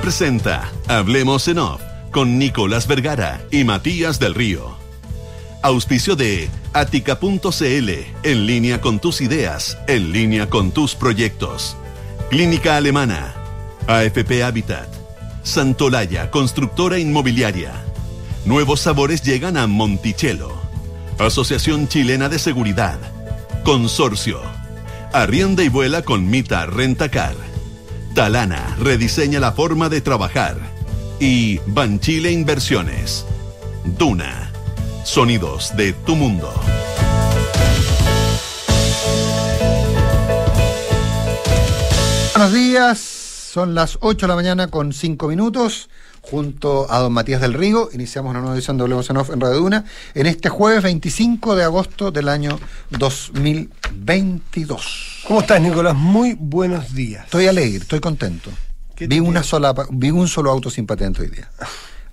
Presenta Hablemos en Off con Nicolás Vergara y Matías del Río. Auspicio de Atica.cl, en línea con tus ideas, en línea con tus proyectos. Clínica Alemana, AFP Habitat, Santolaya, constructora inmobiliaria. Nuevos sabores llegan a Monticello. Asociación Chilena de Seguridad. Consorcio. Arrienda y vuela con Mita Rentacar. Talana rediseña la forma de trabajar. Y Banchile Inversiones. Duna. Sonidos de tu mundo. Buenos días, son las 8 de la mañana con 5 minutos. Junto a don Matías del Río, iniciamos una nueva edición de Hablemos en Off en Radio Duna en este jueves 25 de agosto del año 2022. ¿Cómo estás, Nicolás? Muy buenos días. Estoy alegre, estoy contento. ¿Qué Vi, una sola, vi un solo auto sin patente hoy día.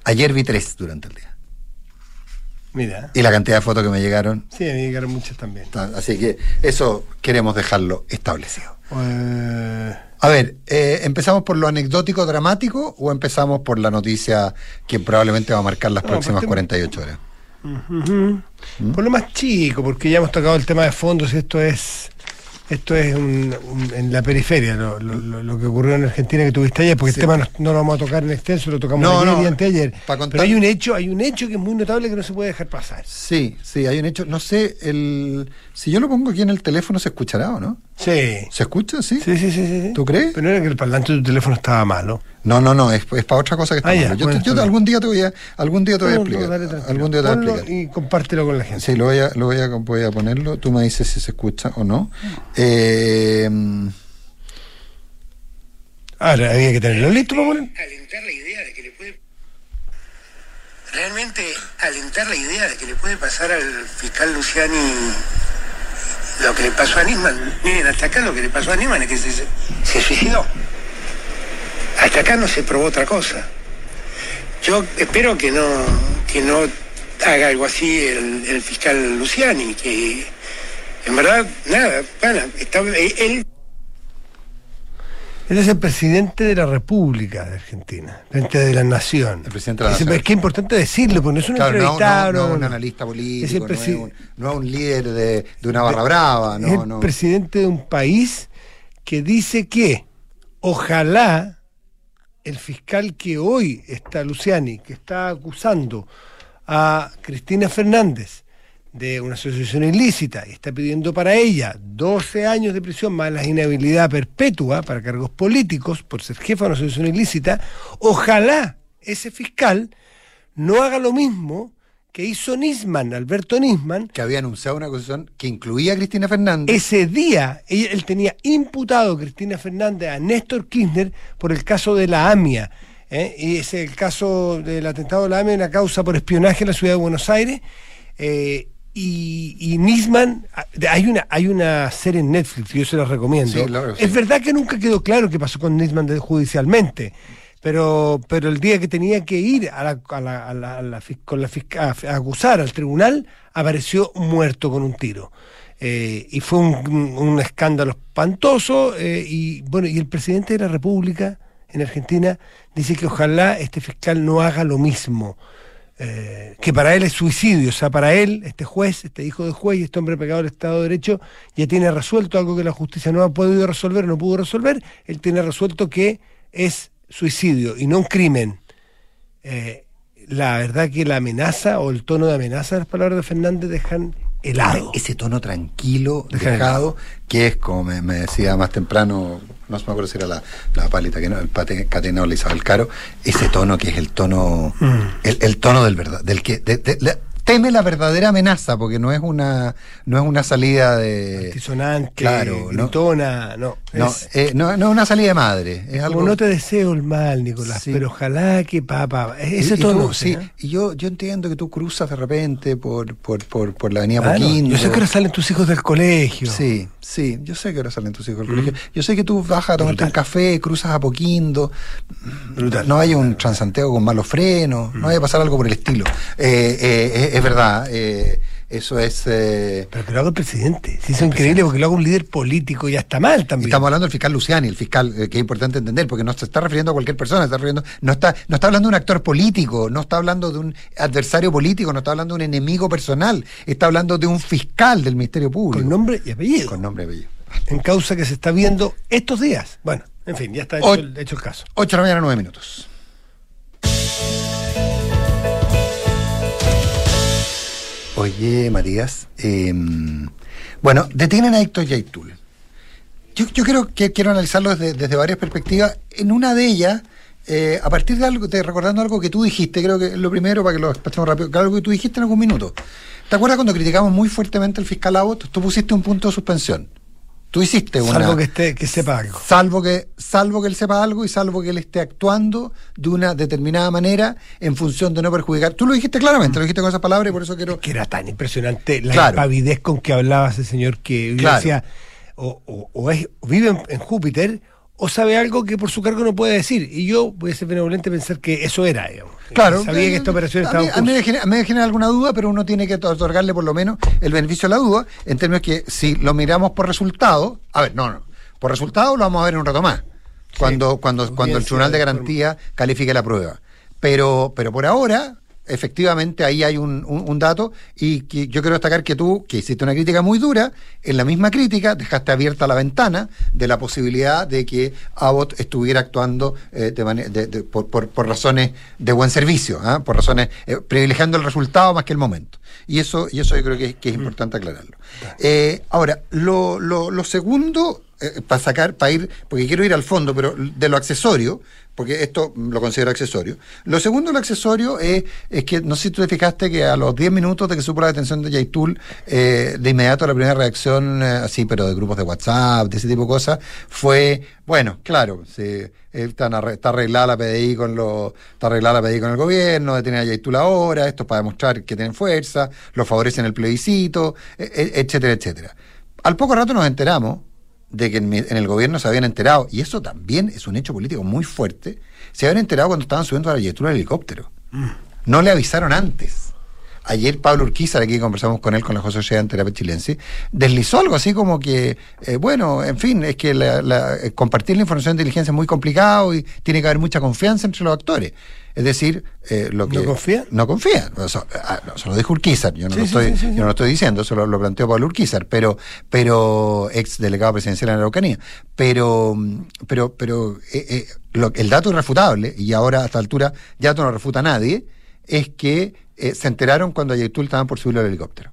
Ayer vi tres durante el día. Mira, Y la cantidad de fotos que me llegaron. sí, me llegaron muchas también. Así que eso queremos dejarlo establecido. Eh, A ver, eh, ¿empezamos por lo anecdótico dramático o empezamos por la noticia que probablemente va a marcar las No, próximas partemos- 48 horas? ujú. Por lo más chico, porque ya hemos tocado el tema de fondos y esto es esto es un- un- en la periferia, lo, lo- lo- que ocurrió en Argentina que tuviste ayer, porque Sí. el tema no, no lo vamos a tocar en extenso, lo tocamos No, ayer no, y anteayer. contar- Pero hay un hecho, hay un hecho que es muy notable que no se puede dejar pasar. Sí, sí, hay un hecho. No sé, el, si yo lo pongo aquí en el teléfono, ¿se escuchará o no? Sí. ¿Se escucha? Sí. Sí, sí, sí. ¿Tú crees? Pero no era que el parlante de tu teléfono estaba malo. No, no, no, es, es para otra cosa que está Ah, ya, malo. Yo, bueno, te- yo está algún día te voy a, algún día te voy a No, no, explicar. dale, algún día te voy a Ponlo explicar. Y compártelo con la gente. Sí, lo voy a, lo voy a, voy a ponerlo. Tú me dices si se escucha o no. Eh, Ahora había que tenerlo listo poner. alentar la idea de que le puede realmente alentar la idea de que le puede pasar al fiscal Luciani lo que le pasó a Nisman. Miren, hasta acá lo que le pasó a Nisman es que se, se suicidó. Hasta acá no se probó otra cosa. Yo espero que no, que no haga algo así el, el fiscal Luciani, que en verdad, nada, pana, está, él Él es el presidente de la República de Argentina, presidente de la Nación. El presidente de la Es- Nación. Es que es importante decirlo, porque no es un claro, no, entrevistado. no, no, no, un analista político, Es el no, es un, no es un líder de, de una barra brava, es no, el no. presidente de un país que dice que ojalá el fiscal que hoy está Luciani, que está acusando a Cristina Fernández de una asociación ilícita y está pidiendo para ella 12 años de prisión más la inhabilidad perpetua para cargos políticos por ser jefa de una asociación ilícita, ojalá ese fiscal no haga lo mismo que hizo Nisman, Alberto Nisman, que había anunciado una acusación que incluía a Cristina Fernández. ese día él tenía imputado Cristina Fernández a Néstor Kirchner por el caso de la AMIA. ¿eh? Y es el caso del atentado de la AMIA, una causa por espionaje en la ciudad de Buenos Aires. eh, y, y Nisman, ah, hay una, hay una serie en Netflix, yo se la recomiendo. Sí, claro, sí. Es verdad que nunca quedó claro qué pasó con Nisman judicialmente. Pero, pero el día que tenía que ir a la, a la- a la- a la fis- con la a acusar al tribunal, apareció muerto con un tiro. Eh, y fue un, un- un escándalo espantoso. eh, y bueno, y el presidente de la República en Argentina dice que ojalá este fiscal no haga lo mismo. Eh, que para él es suicidio, o sea, para él, este juez, este hijo de juez y este hombre pegado del Estado de Derecho, ya tiene resuelto algo que la justicia no ha podido resolver, no pudo resolver, él tiene resuelto que es suicidio y no un crimen. Eh, la verdad que la amenaza o el tono de amenaza de las palabras de Fernández dejan helado. Ese tono tranquilo, Deja dejado, que es como me, me decía más temprano, no se me acuerdo si era la, la palita, que no, el pate Catenol Isabel Caro, ese tono que es el tono, Mm. el, el tono del verdad, del que de- de- la- teme la verdadera amenaza, porque no es una, no es una salida de Altisonante, claro, no, gritona, no. No, es- eh, no, no es una salida de madre, es como algo no te deseo el mal, Nicolás, Sí. pero ojalá que papá. Y- Ese y tono. tú, sí, ¿eh? y yo, yo entiendo que tú cruzas de repente por, por, por, por la avenida Poquindo. yo sé que ahora salen tus hijos del colegio. Sí, sí, yo sé que ahora salen tus hijos del colegio. Yo sé que tú bajas a tomarte un café, cruzas a Poquindo. Brutal. No hay un Transantiago con malos frenos, no vaya a pasar algo por el estilo. Eh, eh, es, es verdad. eh, eso es... eh, Pero que lo haga el presidente. Si eso es increíble porque lo haga un líder político y ya está mal también. estamos hablando del fiscal Luciani, el fiscal, eh, que es importante entender, porque no se está refiriendo a cualquier persona, está refiriendo, no está, no está hablando de un actor político, no está hablando de un adversario político, no está hablando de un enemigo personal, está hablando de un fiscal del Ministerio Público. Con nombre y apellido. Con nombre y apellido. En causa que se está viendo estos días. Bueno, en fin, ya está hecho, O- el, hecho el caso. 8 de la mañana, 9 minutos. Oye, Matías, eh, bueno, detienen a Héctor Yaitul. Yo, yo creo que quiero analizarlo desde, varias perspectivas. En una de ellas, eh, a partir de algo, de recordando algo que tú dijiste, creo que lo primero, para que lo despachemos rápido, algo que tú dijiste en algún minuto. ¿Te acuerdas cuando criticamos muy fuertemente al fiscal Abbott? Tú pusiste un punto de suspensión. Tú hiciste una... Salvo que, esté, que sepa algo. Salvo que, salvo que él sepa algo y salvo que él esté actuando de una determinada manera en función de no perjudicar. Tú lo dijiste claramente, lo dijiste con esas palabras y por eso quiero. Que era tan impresionante la Claro. impavidez con que hablaba ese señor que Claro. decía, o, o- o es- o vive en, en Júpiter o sabe algo que por su cargo no puede decir. Y yo voy a ser benevolente pensar que eso era, digamos. Claro. Sabía que esta operación a estaba mí, en a mí me genera, a mí me genera alguna duda, pero uno tiene que otorgarle por lo menos el beneficio de la duda, en términos que si lo miramos por resultado, a ver, no, no, por resultado lo vamos a ver en un rato más, cuando, cuando, cuando el Tribunal de de Garantía califique la prueba. Pero, pero por ahora, efectivamente, ahí hay un, un- un dato y que yo quiero destacar que tú, que hiciste una crítica muy dura, en la misma crítica dejaste abierta la ventana de la posibilidad de que Abbott estuviera actuando eh, de de- de- por, por- por razones de buen servicio, ¿ah? por razones eh, privilegiando el resultado más que el momento. Y eso, y eso yo creo que, que es importante aclararlo. Eh, ahora, lo, lo, lo segundo, para sacar, para ir, porque quiero ir al fondo, pero de lo accesorio, porque esto lo considero accesorio. Lo segundo, lo accesorio es, es que, no sé si tú te fijaste que a los 10 minutos de que supo la detención de Yaitul, eh, de inmediato la primera reacción, eh, así, pero de grupos de WhatsApp, de ese tipo de cosas, fue, bueno, claro, sí, eh, están arre- está arreglada la PDI con los, está arreglada la PDI con el gobierno, detienen a Yaitul ahora, esto es para demostrar que tienen fuerza, lo favorecen el plebiscito, e- e- etcétera, etcétera. Al poco rato nos enteramos de que en, mi- en el gobierno se habían enterado, y eso también es un hecho político muy fuerte, se habían enterado cuando estaban subiendo a la Yaitul al helicóptero. No le avisaron antes. Ayer Pablo Urquizar, aquí conversamos con él, con la José Sociedad Terapia Chilense, deslizó algo así como que, eh, bueno, en fin, es que la- la- eh, compartir la información de inteligencia es muy complicado y tiene que haber mucha confianza entre los actores. Es decir, eh, lo que... ¿No confía? No confía. Eso, ah, no, se lo dijo Urquizar, yo no, Sí, lo, sí, estoy, sí, yo no lo estoy diciendo, eso lo, lo planteó Pablo Urquizar, pero, pero ex delegado presidencial en la Araucanía. Pero, mm, pero, pero eh, eh, lo- el dato irrefutable, y ahora a esta altura ya no lo refuta nadie, es que eh, se enteraron cuando a Yaitul estaban por subirlo al helicóptero.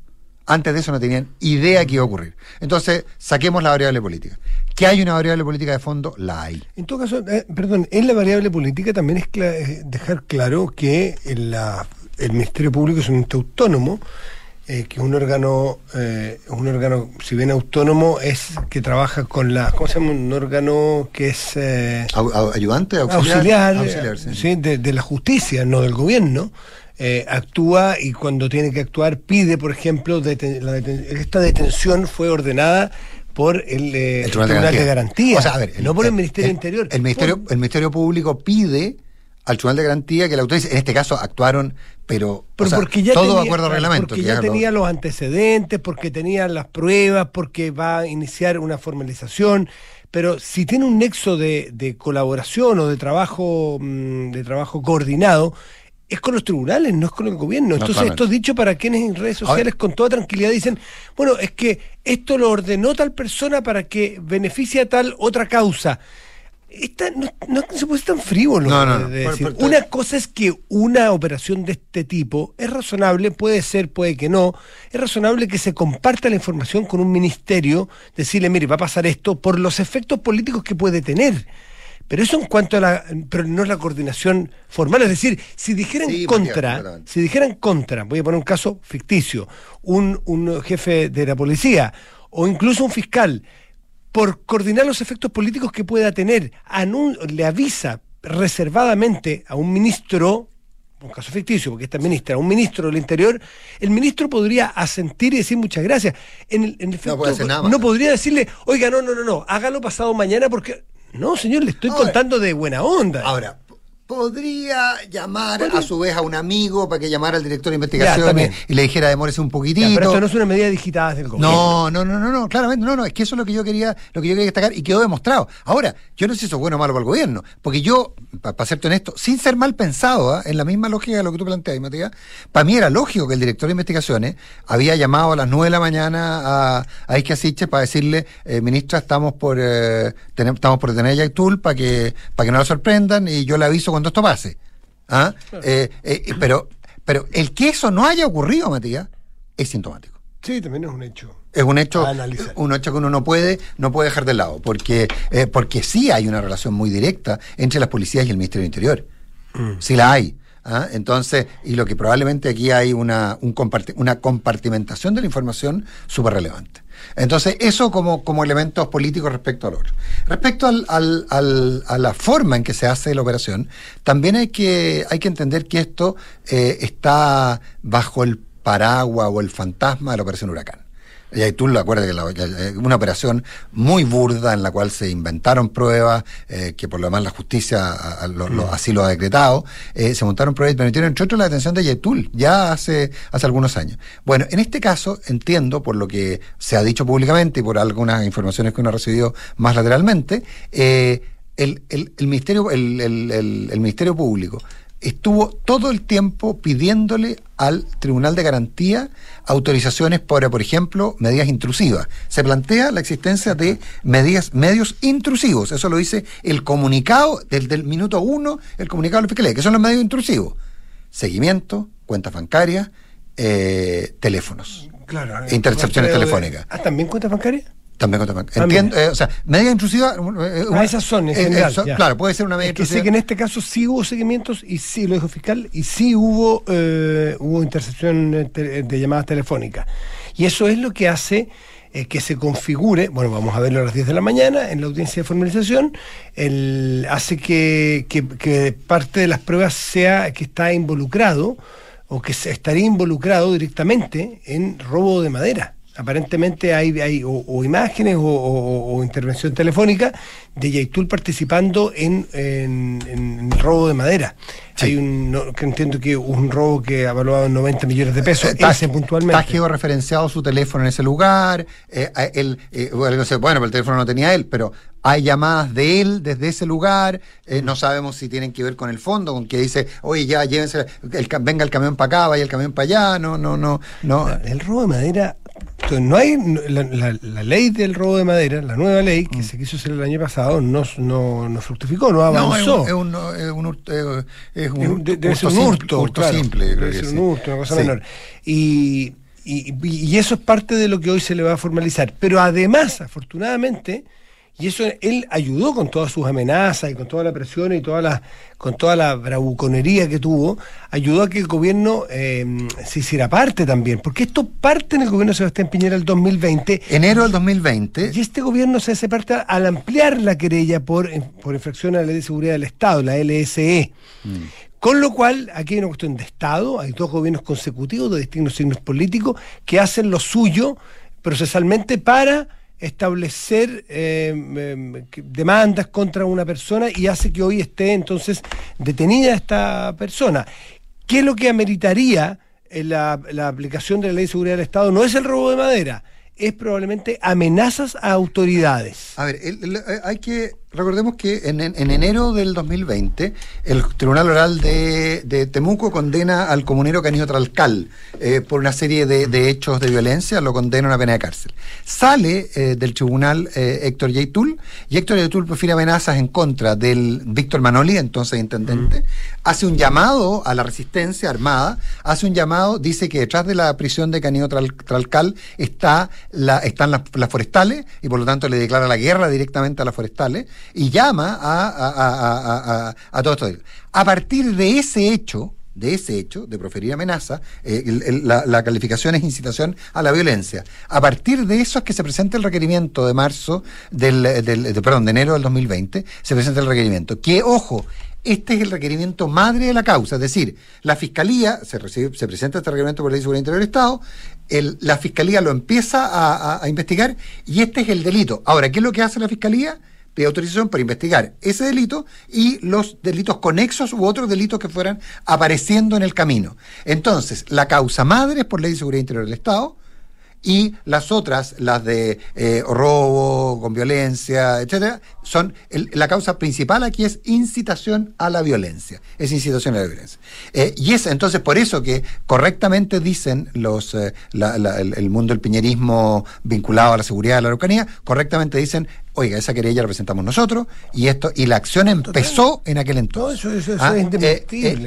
Antes de eso no tenían idea que iba a ocurrir. Entonces, saquemos la variable política. ¿Que hay una variable política de fondo? La hay. En todo caso, eh, perdón, en la variable política también es cla- eh, dejar claro que el, la- el Ministerio Público es un ente autónomo, eh, que es un órgano, eh, un órgano, si bien autónomo, es que trabaja con la, ¿cómo se llama? Un órgano que es ¿Ayudante? auxiliar, Auxiliar, sí. sí, de, de la justicia, no del gobierno. Eh, actúa y cuando tiene que actuar pide, por ejemplo, deten- la deten- esta detención fue ordenada por el, eh, El Tribunal de Garantía. Garantía, O sea, a ver, no por el Ministerio Interior. El Ministerio, Por- el Ministerio Público pide al Tribunal de Garantía que la autorice. En este caso actuaron, pero, Pero o sea, porque ya todo tenía, acuerdo al reglamento. Porque que ya lo- tenía los antecedentes, porque tenía las pruebas, porque va a iniciar una formalización. Pero si tiene un nexo de, de colaboración o de trabajo, mm, de trabajo coordinado, es con los tribunales, no es con el gobierno. Entonces, esto es dicho para quienes en redes sociales con toda tranquilidad dicen, bueno, es que esto lo ordenó tal persona para que beneficie a tal otra causa. Esta, no, no se puede ser tan frívolo. No, no, de- no. de Por- decir. por- Una cosa es que una operación de este tipo es razonable, puede ser, puede que no. Es razonable que se comparta la información con un ministerio, decirle, mire, va a pasar esto por los efectos políticos que puede tener. Pero eso en cuanto a la. Pero no es la coordinación formal. Es decir, si dijeran Sí, contra, si dijeran contra, voy a poner un caso ficticio, un, un jefe de la policía o incluso un fiscal, por coordinar los efectos políticos que pueda tener, anun- le avisa reservadamente a un ministro, un caso ficticio, porque esta ministra, a un ministro del Interior, el ministro podría asentir y decir muchas gracias. En el, en efecto, puede hacer nada más. no podría decirle, oiga, no, no, no, no, hágalo pasado mañana porque... No, señor, le estoy Ahora- contando de buena onda. Ahora, podría llamar a su vez a un amigo para que llamara al director de investigaciones y le dijera demórese un poquitito. Ya, pero esto no es una medida digitada del gobierno. No, no, no, no, no, claramente, no, no, es que eso es lo que yo quería, lo que yo quería destacar y quedó demostrado. Ahora, yo no sé si eso es bueno o malo para el gobierno, porque yo, para serte honesto, sin ser mal pensado, ¿ah? en la misma lógica de lo que tú planteas, Matías, para mí era lógico que el director de investigaciones había llamado a las 9 de la mañana a, a Isquia Siches para decirle, eh, ministra, estamos por eh, tener- estamos por detener a Yaitul para que, para que no la sorprendan y yo le aviso cuando esto pase. ¿Ah? Eh, eh, pero, pero el que eso no haya ocurrido, Matías, es sintomático Sí, también es un hecho. es un hecho un hecho que uno no puede no puede dejar de lado porque eh, porque sí hay una relación muy directa entre las policías y el Ministerio del Interior sí la hay ¿ah? entonces y lo que probablemente aquí hay una una compartimentación de la información súper relevante entonces eso como como elementos políticos respecto al otro. Respecto al- al- a la forma en que se hace la operación también hay que hay que entender que esto eh, está bajo el paraguas o el fantasma de la operación huracán y ahí tú lo acuerdas que la- que- una operación muy burda en la cual se inventaron pruebas, eh, que por lo demás la justicia a- a- lo- lo- así lo ha decretado, eh, se montaron pruebas y permitieron entre otros la detención de Yetul, ya hace, hace algunos años. Bueno, en este caso entiendo, por lo que se ha dicho públicamente y por algunas informaciones que uno ha recibido más lateralmente, eh, el, el- el ministerio, el- el Ministerio Público estuvo todo el tiempo pidiéndole al Tribunal de Garantía autorizaciones para, por ejemplo, medidas intrusivas. Se plantea la existencia de medidas, medios intrusivos. Eso lo dice el comunicado del, del minuto uno, el comunicado de la Fiscalía, que son los medios intrusivos. Seguimiento, cuentas bancarias, eh, teléfonos. Claro. E intercepciones rastreo de- telefónicas. Ah, ¿también cuenta bancaria? También. Ah, Entiendo, eh, o sea, medida intrusiva. eh, Ah, esas son, en eh, general, eso, ya. claro, puede ser una medida Es que sé intrusiva. que en este caso sí hubo seguimientos y sí, lo dijo el fiscal, y sí hubo, eh, hubo intercepción te- de llamadas telefónicas. Y eso es lo que hace que se configure, bueno, vamos a verlo a las 10 de la mañana en la audiencia de formalización, el, hace que, que- que parte de las pruebas sea que está involucrado o que se estaría involucrado directamente en robo de madera. Aparentemente hay, hay o, o imágenes o, o- o intervención telefónica de Yaitul participando en, en- robo de madera. Sí. Hay un, no, que entiendo que un robo que evaluado en 90 millones de pesos, Está- ese puntualmente. Está georreferenciado su teléfono en ese lugar. eh, él, eh, bueno, pero el teléfono no tenía él, pero hay llamadas de él desde ese lugar. eh, no sabemos si tienen que ver con el fondo, con que dice, oye, ya llévense, el, venga el camión para acá, vaya el camión para allá. No, no, no. no. El robo de madera, entonces, no hay no- la, la- la ley del robo de madera, la nueva ley que se quiso hacer el año pasado, no, no, no fructificó, no No, es avanzó. un, es un, es un es un Es un- de- debe hurto ser un hurto, hurto claro. simple, creo Debe que ser sí. un hurto, una cosa Sí. menor. Y, y- y eso es parte de lo que hoy se le va a formalizar. Pero además, afortunadamente, y eso él ayudó con todas sus amenazas y con toda la presión y toda la, con toda la bravuconería que tuvo, ayudó a que el gobierno eh, se hiciera parte también. Porque esto parte en el gobierno de Sebastián Piñera el 2020 Enero del 2020. y este gobierno se hace parte al ampliar la querella por, por infracción a la ley de seguridad del Estado, la LSE. Con lo cual, aquí hay una cuestión de Estado, hay dos gobiernos consecutivos de distintos signos políticos que hacen lo suyo procesalmente para establecer eh, que- demandas contra una persona y hace que hoy esté entonces detenida esta persona. ¿Qué es lo que ameritaría eh, la, aplicación de la ley de seguridad del Estado? No es el robo de madera, es probablemente amenazas a autoridades. A ver, el- eh, hay que. Recordemos que en, en- en enero del 2020, el Tribunal Oral de, de Temuco condena al comunero Canino Tralcal eh, por una serie de, de hechos de violencia, lo condena a una pena de cárcel. Sale eh, del tribunal eh, Héctor Yaitul, y Héctor Yaitul prefiere amenazas en contra del Víctor Manoli, entonces intendente, hace un llamado a la resistencia armada, hace un llamado, dice que detrás de la prisión de Canino Tral- Tralcal está la, están las, las forestales, y por lo tanto le declara la guerra directamente a las forestales, y llama a, a, a, a, todo esto. A partir de ese hecho, de ese hecho, de proferir amenaza, eh, la, calificación es incitación a la violencia. A partir de eso es que se presenta el requerimiento de marzo, del, del- de, perdón, de enero del 2020, se presenta el requerimiento. Que, ojo, este es el requerimiento madre de la causa, es decir, la Fiscalía, se, recibe, se presenta este requerimiento por la Ley de Interior del Estado, el- la Fiscalía lo empieza a investigar y este es el delito. Ahora, ¿qué es lo que hace la Fiscalía? Pide autorización para investigar ese delito y los delitos conexos u otros delitos que fueran apareciendo en el camino. Entonces, la causa madre es por ley de seguridad interior del Estado, y las otras, las de eh, robo, con violencia, etcétera, son el- la causa principal aquí es incitación a la violencia, es incitación a la violencia. Eh, y es entonces por eso que correctamente dicen los eh, la- la- el, el mundo del piñerismo vinculado a la seguridad de la Araucanía, correctamente dicen Oiga, esa querella la presentamos nosotros y esto y la acción empezó en aquel entonces. No, eso- eso- eso Ah, es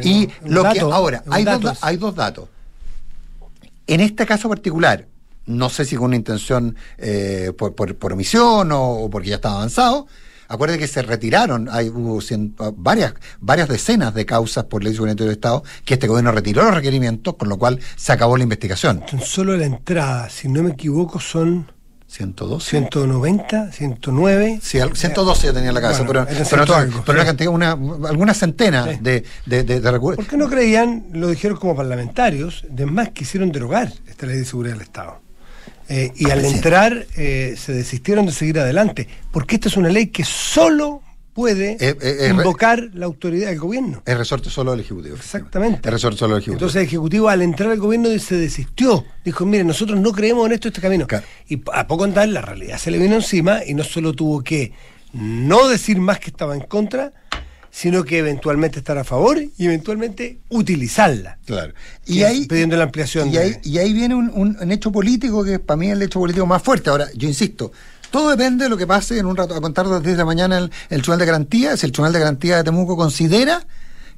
y lo que ahora hay dos, hay dos datos. En este caso particular, no sé si con una intención eh, por, por- por omisión o, o porque ya estaba avanzado, acuérdense que se retiraron, hay hubo cien- varias, varias decenas de causas por ley de seguridad del Estado que este gobierno retiró los requerimientos, con lo cual se acabó la investigación. Tan solo la entrada, si no me equivoco, son 112. 190, 109. Sí, al- 112 yo tenía en la Bueno, pero, una cantidad, una, algunas centenas Sí. de, de, de- de. ¿Por qué no creían, lo dijeron como parlamentarios, además quisieron derogar esta ley de seguridad del Estado? Eh, y al entrar eh, se desistieron de seguir adelante, porque esta es una ley que solo puede Eh, eh, eh, invocar la autoridad del gobierno. Es resorte solo del Ejecutivo. Exactamente. Es resorte solo del Ejecutivo. Entonces el Ejecutivo al entrar al gobierno se desistió. Dijo, mire, nosotros no creemos en esto, este camino. Claro. Y a poco andar la realidad se le vino encima y no solo tuvo que no decir más que estaba en contra, sino que eventualmente estar a favor y eventualmente utilizarla. Claro. Y ahí, pidiendo la ampliación y de- ahí, y ahí viene un, un- un hecho político que para mí es el hecho político más fuerte. Ahora, yo insisto, todo depende de lo que pase en un rato. A contar de las 10 de la mañana el, el Tribunal de Garantía, si el Tribunal de Garantía de Temuco considera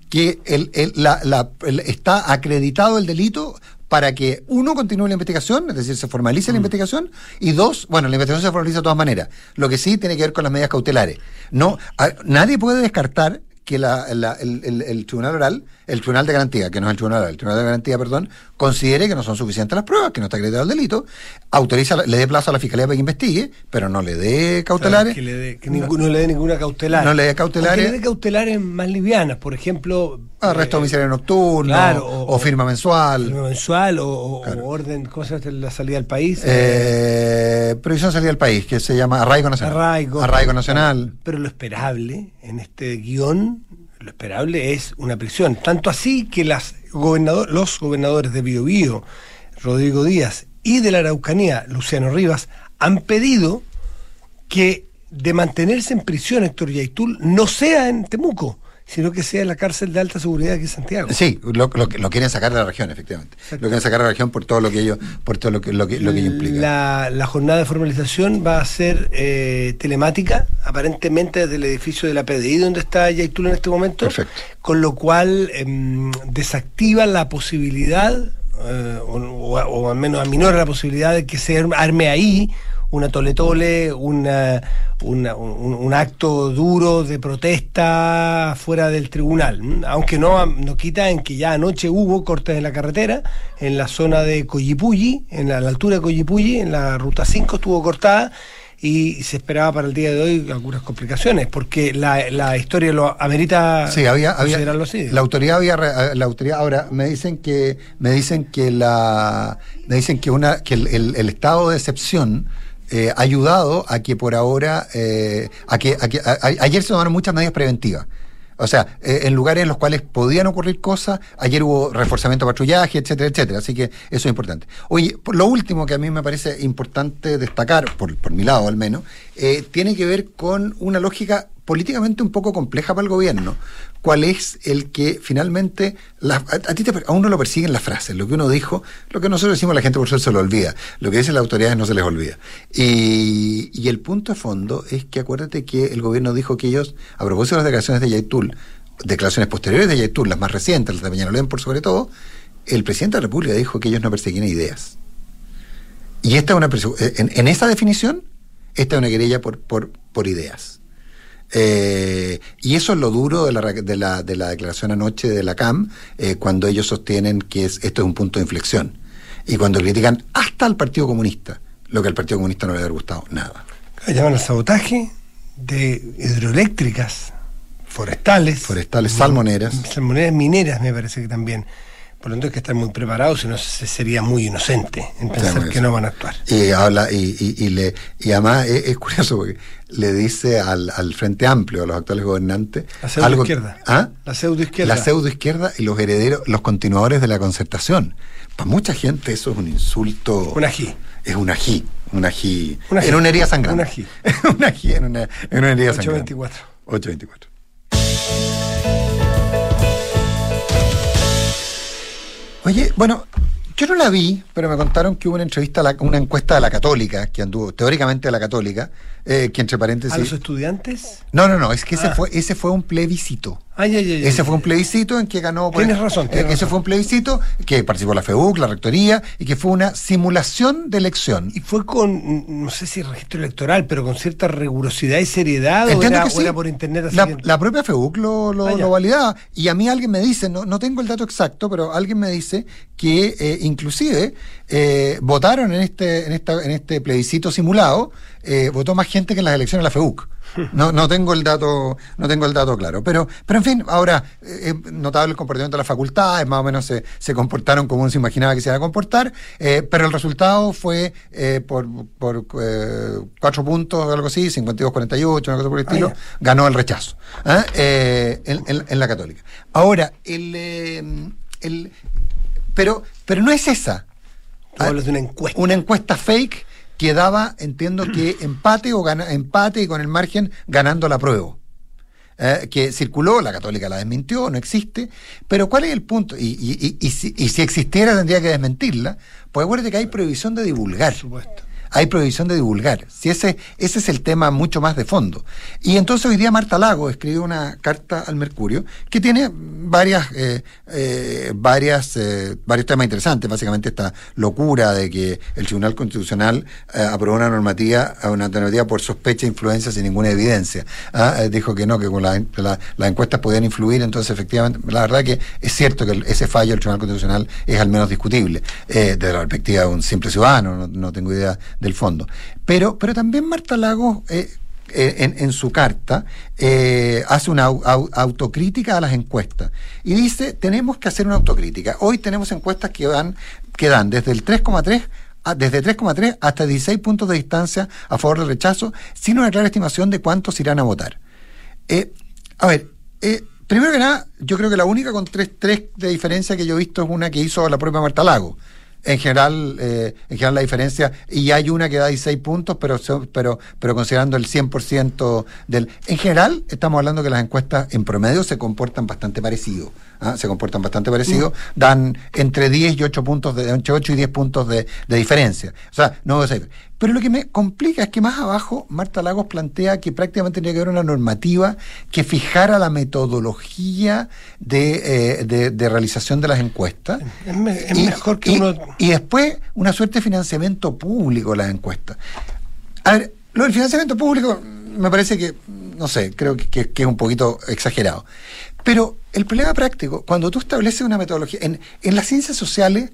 que el, el- la- la- el- está acreditado el delito para que uno continúe la investigación, es decir, se formalice la investigación, y dos, bueno, la investigación se formaliza de todas maneras. Lo que sí tiene que ver con las medidas cautelares. No, a- nadie puede descartar que la- la- el, el- el tribunal oral, el tribunal de garantía, que no es el tribunal el tribunal de garantía, perdón, considere que no son suficientes las pruebas, que no está acreditado el delito, autoriza, le dé plazo a la fiscalía para que investigue, pero no le dé cautelares. Que, le dé- que ninguno le dé ninguna cautelar. No le dé cautelares. Que le dé cautelares más livianas, por ejemplo. Arresto eh, domiciliario nocturno, claro, o, firma mensual. firma mensual o, o- Claro. o orden, ¿cómo se llama la salida al país? Eh, previsión de salida del país, que se llama Arraigo Nacional. Arraigo. Arraigo Nacional. Pero lo esperable en este guion, lo esperable es una prisión. Tanto así que las gobernador, los gobernadores de Biobío, Rodrigo Díaz, y de la Araucanía, Luciano Rivas, han pedido que de mantenerse en prisión Héctor Yaitul no sea en Temuco, sino que sea en la cárcel de alta seguridad aquí en Santiago. Sí, lo, lo, lo quieren sacar de la región, efectivamente. Lo quieren sacar de la región por todo lo que ello, por todo lo que, lo que, lo que ello implica. La, la jornada de formalización va a ser eh, telemática, aparentemente desde el edificio de la PDI donde está Yaitul en este momento, Perfecto. con lo cual em, desactiva la posibilidad, eh, o, o- o al menos aminora la posibilidad de que se arme ahí una tole-tole, una, una- un, un acto duro de protesta fuera del tribunal. Aunque no, no quita en que ya anoche hubo cortes en la carretera, en la zona de Coyipulli, en la, la altura de Coyipulli, en la ruta 5 estuvo cortada y se esperaba para el día de hoy algunas complicaciones, porque la, la historia lo amerita Sí, había, así. la autoridad había re- la autoridad ahora me dicen que me dicen que la me dicen que una que el, el- el estado de excepción eh, ayudado a que por ahora eh, a que, a que a- ayer se tomaron muchas medidas preventivas o sea, eh, en lugares en los cuales podían ocurrir cosas, ayer hubo reforzamiento de patrullaje, etcétera, etcétera. Así que eso es importante. Oye, por lo último que a mí me parece importante destacar, por, por mi lado al menos, tiene que ver con una lógica políticamente un poco compleja para el gobierno. ¿Cuál es el que finalmente a, ti te, a uno lo persiguen las frases, lo que uno dijo, lo que nosotros decimos la gente por suerte se lo olvida, lo que dicen las autoridades no se les olvida. Y, el punto de fondo es que acuérdate que el gobierno dijo que ellos, a propósito de las declaraciones de Yaitul, declaraciones posteriores de Yaitul, las más recientes, las de Peñalolén por sobre todo, el presidente de la República dijo que ellos no perseguían ideas. Y esta es una en, en esa definición, esta es una querella por, por, por ideas. Eh, y eso es lo duro de la, de la, de la declaración anoche de la CAM, eh, cuando ellos sostienen que es, esto es un punto de inflexión. Y cuando critican hasta al Partido Comunista, lo que al Partido Comunista no le había gustado, nada. Llaman al sabotaje de hidroeléctricas, forestales. Forestales, salmoneras. Salmoneras mineras, me parece que también. Por lo tanto hay que estar muy preparado, si no se sería muy inocente en pensar que no van a actuar. Y habla, y, y, y le, y además es, es curioso porque le dice al, al Frente Amplio, a los actuales gobernantes, La pseudo izquierda. ¿Ah? La pseudo izquierda. La pseudo izquierda y los herederos, los continuadores de la concertación. Para mucha gente eso es un insulto. Un ají. Es un ají. Un ají. Un ají. En una herida sangrante. Un ají. un ají en una, en una herida sangrante. 8.24. 824. Oye, bueno, yo no la vi, pero me contaron que hubo una entrevista, a la- una encuesta de la Católica, que anduvo, teóricamente de la Católica, eh, que entre paréntesis. ¿A los estudiantes? No, no, no, es que ese Ah. fue, ese fue un plebiscito. Ay, ay, ay. Ese fue un plebiscito en que ganó. Tienes razón, tienes eh, Ese fue un plebiscito que participó la FEUC, la Rectoría, y que fue una simulación de elección. Y fue con, no sé si registro electoral, pero con cierta rigurosidad y seriedad, o Entiendo era, o sí. era por internet así La, que- la propia FEUC lo, lo, Ah, lo validaba. Y a mí alguien me dice, no, no tengo el dato exacto, pero alguien me dice que eh, inclusive eh, votaron en este, en, esta, en este plebiscito simulado, eh, votó más gente que en las elecciones de la FEUC. No, no tengo el dato, no tengo el dato claro. Pero, pero en fin, ahora, eh, es notable el comportamiento de las facultades, más o menos se, se comportaron como uno se imaginaba que se iba a comportar, eh, pero el resultado fue eh, por, por cuatro puntos, algo así, 52-48, una cosa por el estilo, ya. ganó el rechazo ¿ah? En, en- en la católica. Ahora, el, eh, el pero, pero no es esa. Tú hablas de una encuesta. Una encuesta fake que daba, entiendo que empate o gana, empate y con el margen ganando la prueba. Eh, que circuló, la católica la desmintió, no existe, pero ¿cuál es el punto? Y, y- y- y si, y si existiera tendría que desmentirla, pues acuérdate que hay prohibición de divulgar. Por supuesto. Hay prohibición de divulgar. Si ese, ese es el tema mucho más de fondo. Y entonces hoy día Marta Lago escribió una carta al Mercurio que tiene varias, eh, eh, varias, eh, varios temas interesantes. Básicamente esta locura de que el Tribunal Constitucional eh, aprobó una normativa, una normativa por sospecha e influencia sin ninguna evidencia. Ah, eh, dijo que no, que con la- la- las encuestas podían influir. Entonces, efectivamente, la verdad que es cierto que ese fallo del Tribunal Constitucional es al menos discutible desde la perspectiva de un simple ciudadano. No, no tengo idea del fondo. Pero, pero también Marta Lagos. eh, eh, en, en su carta eh, hace una au- au- autocrítica a las encuestas y dice tenemos que hacer una autocrítica hoy tenemos encuestas que van que dan desde el 3,3 a- desde 3,3 hasta 16 puntos de distancia a favor del rechazo sin una clara estimación de cuántos irán a votar eh, a ver, eh, primero que nada, yo creo que la única con 3-3 de diferencia que yo he visto es una que hizo la propia Marta Lago. En general, eh, en general la diferencia, y hay una que da 16 puntos, pero, pero, pero considerando el 100% del... En general, estamos hablando que las encuestas en promedio se comportan bastante parecido. ¿Ah? Se comportan bastante parecido, dan entre 10 y 8 puntos, de, entre 8 y 10 puntos de, de diferencia. O sea, no sé. Pero lo que me complica es que más abajo Marta Lagos plantea que prácticamente tendría que haber una normativa que fijara la metodología de, eh, de- de realización de las encuestas. Es, me- es Y- mejor que y- uno. Y después una suerte de financiamiento público de las encuestas. A ver, lo del financiamiento público me parece que, no sé, creo que, que- que es un poquito exagerado. Pero el problema práctico, cuando tú estableces una metodología, en, en las ciencias sociales,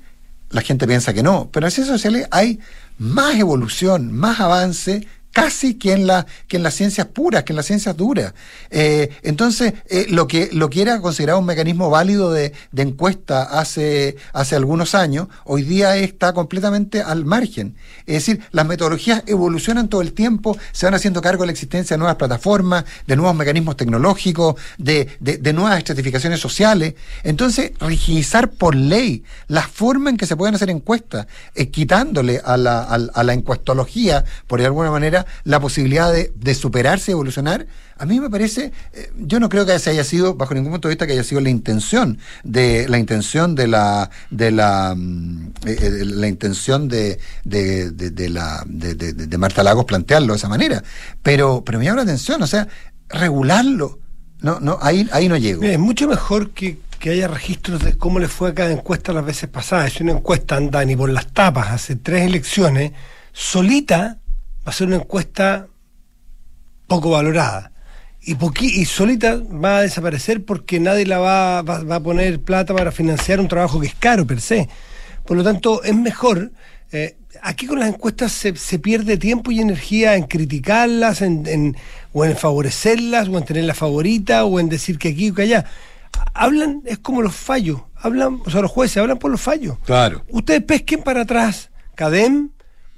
la gente piensa que no, pero en las ciencias sociales hay más evolución, más avance casi que en, la, que en las ciencias puras, que en las ciencias duras. Eh, entonces, eh, lo, que, lo que era considerado un mecanismo válido de, de encuesta hace, hace algunos años, hoy día está completamente al margen. Es decir, las metodologías evolucionan todo el tiempo, se van haciendo cargo de la existencia de nuevas plataformas, de nuevos mecanismos tecnológicos, de, de, de nuevas estratificaciones sociales. Entonces, rigidizar por ley la forma en que se pueden hacer encuestas, eh, quitándole a la, a, a la encuestología, por de alguna manera, la posibilidad de, de superarse y evolucionar, a mí me parece, eh, yo no creo que ese haya sido, bajo ningún punto de vista, que haya sido la intención de la intención de la de la mm, eh, eh, la intención de, de, de- de la de, Marta Lagos plantearlo de esa manera. Pero, pero me llama la atención, o sea, regularlo. No, no, ahí, ahí no llego. Es mucho mejor que, que haya registros de cómo le fue a cada encuesta las veces pasadas. Si una encuesta anda ni por las tapas hace tres elecciones, solita va a ser una encuesta poco valorada. Y, poqui- y solita va a desaparecer porque nadie la va, va- va a poner plata para financiar un trabajo que es caro per se. Por lo tanto, es mejor. eh, aquí con las encuestas se, se pierde tiempo y energía en criticarlas, en, en- o en favorecerlas, o en tenerla favorita, o en decir que aquí o que allá. Hablan, es como los fallos. hablan, o sea, los jueces hablan por los fallos. Claro. Ustedes pesquen para atrás CADEM,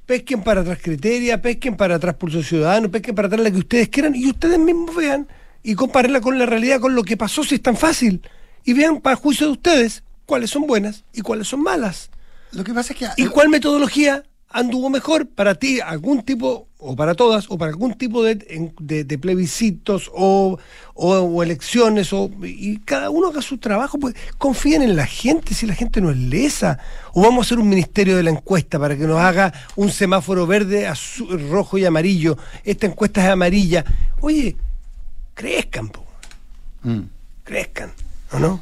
pesquen para atrás Criteria, pesquen para atrás Pulso Ciudadano, pesquen para atrás la que ustedes quieran y ustedes mismos vean y compárenla con la realidad, con lo que pasó, si es tan fácil. Y vean para juicio de ustedes cuáles son buenas y cuáles son malas. Lo que pasa es que. ¿Y cuál metodología anduvo mejor para ti, algún tipo, o para todas, o para algún tipo de, en- de- de plebiscitos o, o- o elecciones, o, y cada uno haga su trabajo, pues confíen en la gente, si la gente no es lesa. O vamos a hacer un ministerio de la encuesta para que nos haga un semáforo verde, azul, rojo y amarillo. Esta encuesta es amarilla. Oye, crezcan, po, Mm. crezcan, ¿o no?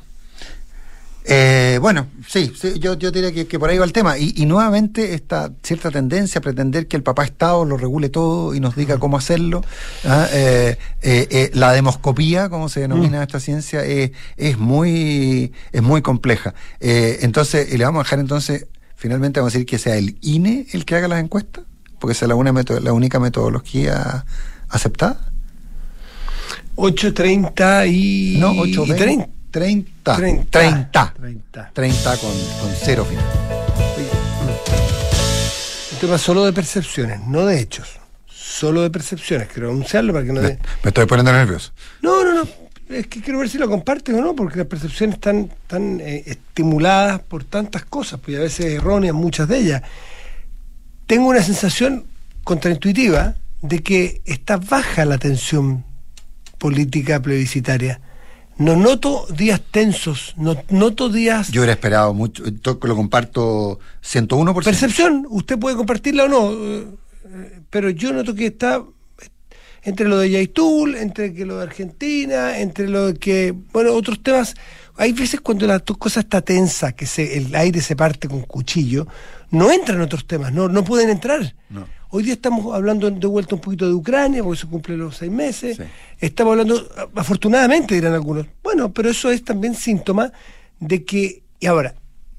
Eh, bueno, sí, sí, yo, yo diría que, que por ahí va el tema. Y, y nuevamente esta cierta tendencia a pretender que el papá Estado lo regule todo y nos diga cómo hacerlo. ¿ah? Eh, eh, eh, la demoscopía, como se denomina esta ciencia, es, muy es muy compleja. Entonces, y le vamos a dejar entonces, finalmente vamos a decir que sea el INE el que haga las encuestas, porque esa es la, una meto- la única metodología aceptada. 8.30 y... No, 8, y 30. 30. 30. 30. 30. 30 con, con cero final. Un tema solo de percepciones, no de hechos. Solo de percepciones. Quiero anunciarlo para que no... Me, de- me estoy poniendo nervioso. No, no, no. Es que quiero ver si lo compartes o no, porque las percepciones están eh, estimuladas por tantas cosas, pues y a veces erróneas muchas de ellas. Tengo una sensación contraintuitiva de que está baja la tensión política plebiscitaria. No noto días tensos, no noto días Yo hubiera esperado mucho, lo comparto 101%. Percepción, usted puede compartirla o no, eh, eh, pero yo noto que está entre lo de Yaitul, entre que lo de Argentina, entre lo de que, bueno, otros temas. Hay veces cuando la cosa está tensa, que se, el aire se parte con cuchillo, no entran otros temas, no, no pueden entrar. No. Hoy día estamos hablando de vuelta un poquito de Ucrania, porque se cumplen los seis meses. Sí. Estamos hablando, afortunadamente dirán algunos, bueno, pero eso es también síntoma de que, y ahora,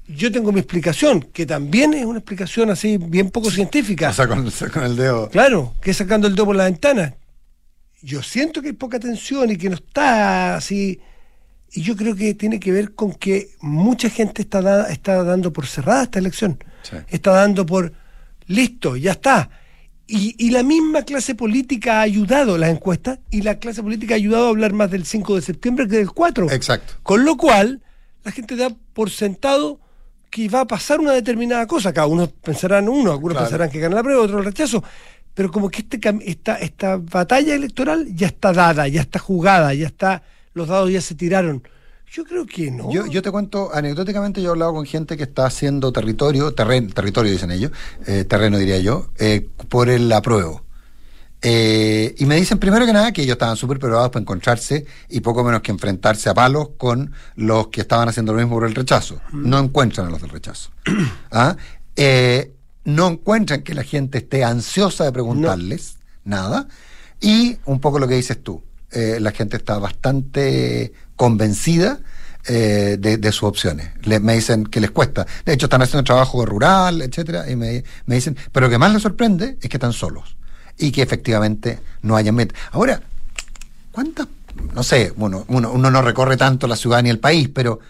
yo tengo mi explicación, que también es una explicación así bien poco científica. O sea, con, el dedo. Claro, que sacando el dedo por la ventana. Yo siento que hay poca tensión y que no está así. Y yo creo que tiene que ver con que mucha gente está, da- está dando por cerrada esta elección. Sí. Está dando por listo, ya está. Y, y la misma clase política ha ayudado las encuestas y la clase política ha ayudado a hablar más del 5 de septiembre que del 4. Exacto. Con lo cual, la gente da por sentado que va a pasar una determinada cosa. Cada uno pensarán uno, algunos Claro. pensarán que gana la prueba, otros el rechazo. Pero como que este, esta, esta batalla electoral ya está dada, ya está jugada, ya está, los dados ya se tiraron. Yo creo que no. Yo, yo te cuento, anecdóticamente yo he hablado con gente que está haciendo territorio, terreno, territorio dicen ellos, eh, terreno diría yo, eh, por el apruebo. Eh, y me dicen primero que nada que ellos estaban súper preparados para encontrarse y poco menos que enfrentarse a palos con los que estaban haciendo lo mismo por el rechazo. No encuentran a los del rechazo. ¿Ah? No encuentran que la gente esté ansiosa de preguntarles nada. Y un poco lo que dices tú, la gente está bastante convencida eh, de, sus opciones. Le- me dicen que les cuesta. De hecho, están haciendo trabajo rural, etcétera, y me, me dicen, pero lo que más les sorprende es que están solos y que efectivamente no hayan meta. Ahora, ¿cuántas? No sé, bueno, uno, uno no recorre tanto la ciudad ni el país, pero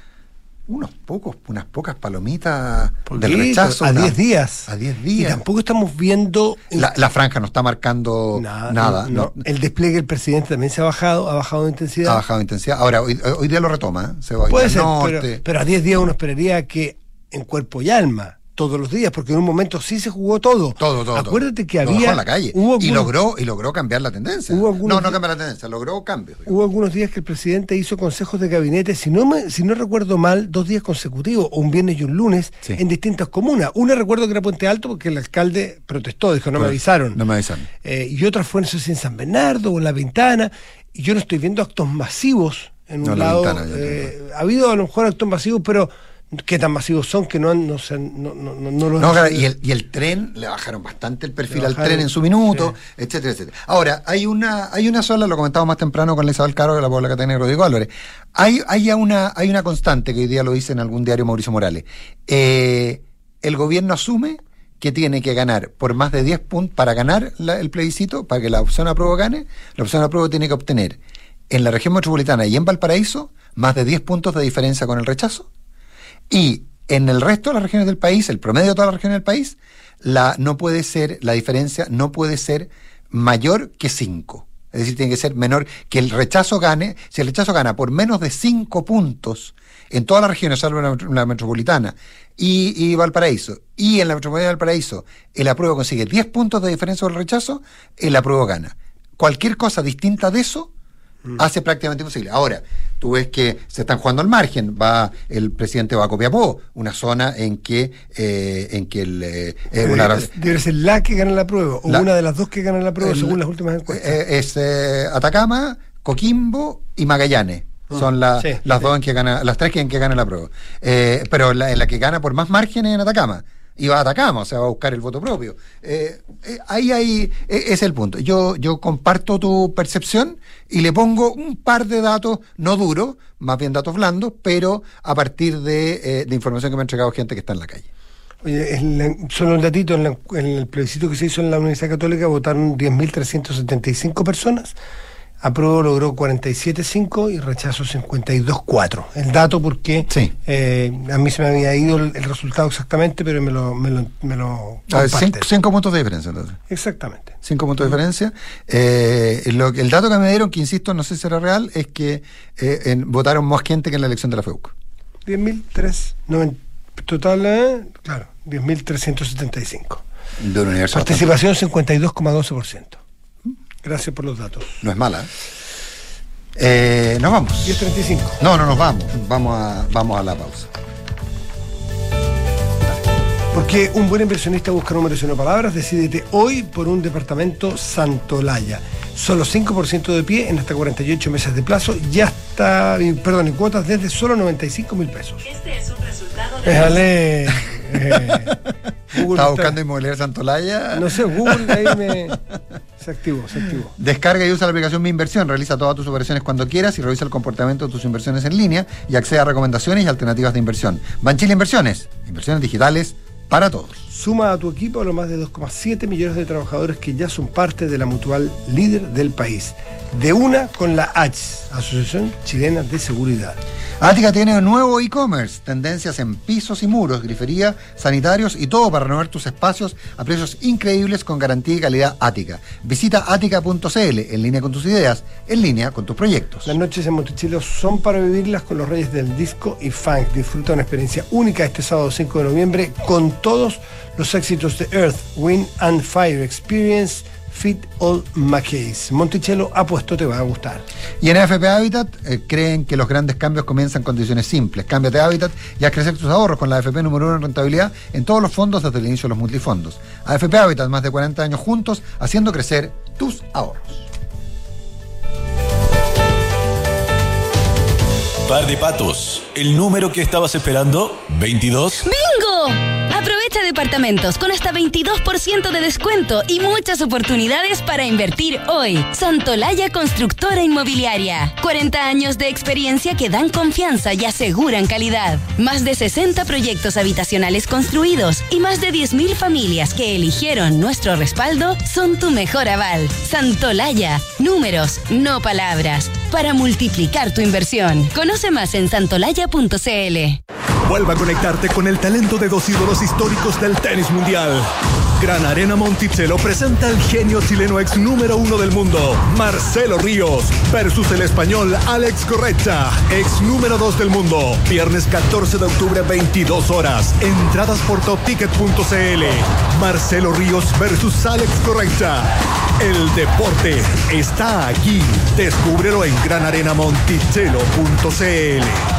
unos pocos, unas pocas palomitas del rechazo. a una- 10 días. A 10 Y días. tampoco estamos viendo La, la franja no está marcando nada. nada. no, no- El despliegue del presidente también se ha bajado, ha bajado de intensidad. ha bajado de intensidad. Ahora, hoy, hoy día lo retoma. ¿eh? Se va a ir Puede al ser, norte. pero, pero a 10 días uno esperaría que en cuerpo y alma, todos los días, porque en un momento sí se jugó todo. Todo, todo. Acuérdate que había. dejó en la calle. hubo y logró y logró cambiar la tendencia. Hubo algunos no, no cambiar la tendencia, logró cambios. digamos. Hubo algunos días que el presidente hizo consejos de gabinete, si no me, si no recuerdo mal, dos días consecutivos, o un viernes y un lunes, Sí. en distintas comunas. Una recuerdo que era Puente Alto porque el alcalde protestó, dijo, no me avisaron. No me avisaron. Eh, y otras fueron no sé si en San Bernardo o en La Pintana. Y yo no estoy viendo actos masivos en un La lado. Pintana, ya eh, ha habido a lo mejor actos masivos, pero qué tan masivos son que no han, no, se han- no, no, no, no los No, han- y, el, y el tren, le bajaron bastante el perfil al tren en su minuto, etcétera, etcétera. Ahora, hay una, hay una sola, lo comentaba más temprano con Isabel Caro de la Puebla Catena y Rodrigo Álvarez. Hay, hay, una, hay una constante que hoy día lo dice en algún diario Mauricio Morales. Eh, el gobierno asume que tiene que ganar por más de 10 puntos para ganar la- el plebiscito, para que la opción apruebo gane, la opción apruebo tiene que obtener en la región metropolitana y en Valparaíso más de 10 puntos de diferencia con el rechazo Y en el resto de las regiones del país, el promedio de todas las regiones del país, la, no puede ser, la diferencia no puede ser mayor que 5. Es decir, tiene que ser menor, que el rechazo gane, si el rechazo gana por menos de 5 puntos en todas las regiones, salvo la, la metropolitana y, Valparaíso, y en la metropolitana de Valparaíso el apruebo consigue 10 puntos de diferencia sobre el rechazo, el apruebo gana. Cualquier cosa distinta de eso. Hace prácticamente imposible. Ahora, tú ves que se están jugando al margen. Va el presidente va a Copiapó, una zona en que eh, en que el eh, una, debe ser la que gana la prueba o una de las dos que ganan la prueba según las últimas encuestas. Eh, es eh, Atacama, Coquimbo y Magallanes. Mm. Son la, sí, las sí. dos en que gana, las tres que en que gana la prueba. Eh, pero la, la que gana por más margen es en Atacama y va a Atacama, o sea, va a buscar el voto propio. Eh, eh, ahí, ahí eh, es el punto. Yo, yo comparto tu percepción y le pongo un par de datos, no duros, más bien datos blandos, pero a partir de, de información que me ha entregado gente que está en la calle. Oye, en solo un datito, en, la, en el plebiscito que se hizo en la Universidad Católica votaron 10.375 personas Apruebo logró 47.5 y rechazo 52.4. El dato porque sí. eh, a mí se me había ido el, el, resultado exactamente, pero me lo... Me lo, me lo a ver, cinco, cinco, puntos de diferencia. Entonces. Exactamente. Cinco puntos de diferencia. Eh, lo, el dato que me dieron, que insisto, no sé si era real, es que eh, en, votaron más gente que en la elección de la FEUC. 10.390. Total, eh, claro, 10.375. De universidad Participación 52,12%. Gracias por los datos. No es mala. Eh, nos vamos. 10.35. No, no nos vamos. Vamos a, vamos a la pausa. Porque un buen inversionista busca números y no palabras. Decídete hoy por un departamento Santolaya. Solo 5% de pie en hasta 48 meses de plazo. Ya está, perdón, en cuotas desde solo 95 mil pesos. Este es un resultado de. Déjale. Eh, ¿Estaba buscando inmobiliaria Santolaya? No sé, Google ahí me. Se activó, se activó. Descarga y usa la aplicación Mi Inversión. Realiza todas tus operaciones cuando quieras y revisa el comportamiento de tus inversiones en línea y accede a recomendaciones y alternativas de inversión. Banchile Inversiones. Inversiones digitales para todos. Suma a tu equipo a los más de 2,7 millones de trabajadores que ya son parte de la mutual líder del país. De una con la ACHS, Asociación Chilena de Seguridad. Ática tiene un nuevo e-commerce, tendencias en pisos y muros, grifería, sanitarios y todo para renovar tus espacios a precios increíbles con garantía y calidad Ática. Visita ática.cl, en línea con tus ideas, en línea con tus proyectos. Las noches en Monticello son para vivirlas con los reyes del disco y funk. Disfruta una experiencia única este sábado 5 de noviembre con todos los éxitos de Earth, Wind and Fire Experience Fit All McCase. Monticello apuesto te va a gustar. Y en AFP Habitat eh, creen que los grandes cambios comienzan en condiciones simples. Cámbiate de Habitat y haz crecer tus ahorros con la AFP número uno en rentabilidad en todos los fondos desde el inicio de los multifondos. AFP Habitat, más de 40 años juntos, haciendo crecer tus ahorros. Par de patos. ¿El número que estabas esperando? ¿22? ¡Bingo! Departamentos con hasta 22% de descuento y muchas oportunidades para invertir hoy. Santolaya Constructora Inmobiliaria. 40 años de experiencia que dan confianza y aseguran calidad. Más de 60 proyectos habitacionales construidos y más de 10.000 familias que eligieron nuestro respaldo son tu mejor aval. Santolaya. Números, no palabras. Para multiplicar tu inversión. Conoce más en santolaya.cl. Vuelva a conectarte con el talento de dos ídolos históricos del tenis mundial. Gran Arena Monticello presenta al genio chileno ex número uno del mundo, Marcelo Ríos, versus el español Alex Correcha, ex número dos del mundo. Viernes 14 de octubre, 22 horas. Entradas por topticket.cl. Marcelo Ríos versus Alex Correcha. El deporte está aquí. Descúbrelo en granarenamonticello.cl.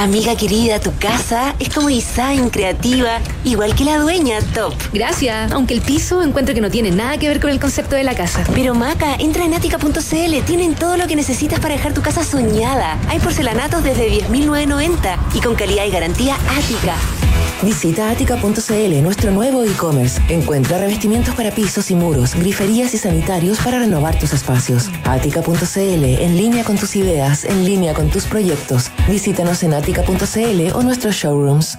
Amiga querida, tu casa es como design, creativa, igual que la dueña, top. Gracias, aunque el piso encuentro que no tiene nada que ver con el concepto de la casa. Pero Maca, entra en ática.cl, tienen todo lo que necesitas para dejar tu casa soñada. Hay porcelanatos desde 10.990 y con calidad y garantía Ática. Visita atica.cl, nuestro nuevo e-commerce. Encuentra revestimientos para pisos y muros, griferías y sanitarios para renovar tus espacios. Atica.cl, en línea con tus ideas, en línea con tus proyectos. Visítanos en atica.cl o nuestros showrooms.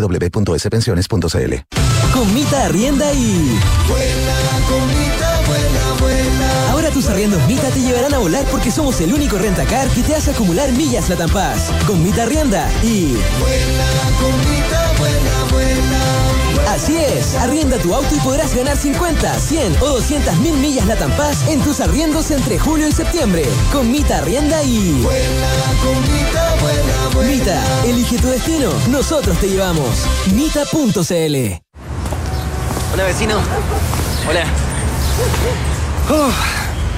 www.spensiones.cl. Con Mita Arrienda y... Vuela, con Mita, vuela, vuela. Ahora tus arriendos Mita te llevarán a volar porque somos el único rentacar que te hace acumular millas la Paz. Con Mita Arrienda y... Vuela, con Mita, vuela, vuela. Así es, arrienda tu auto y podrás ganar 50, 100 o 200 mil millas la Paz en tus arriendos entre julio y septiembre. Con Mita Arrienda y... Vuela, con Mita, vuela, vuela. Mita, elige tu destino, nosotros te llevamos. Mita.cl Hola vecino. Hola. Uf,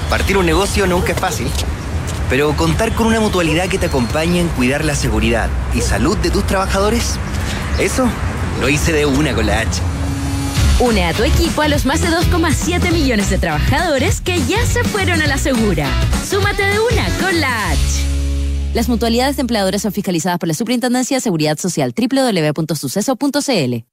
partir un negocio nunca es fácil, pero contar con una mutualidad que te acompañe en cuidar la seguridad y salud de tus trabajadores, eso lo hice de una con la H. Une a tu equipo a los más de 2,7 millones de trabajadores que ya se fueron a la segura. Súmate de una con la H. Las mutualidades de empleadores son fiscalizadas por la Superintendencia de Seguridad Social www.suceso.cl.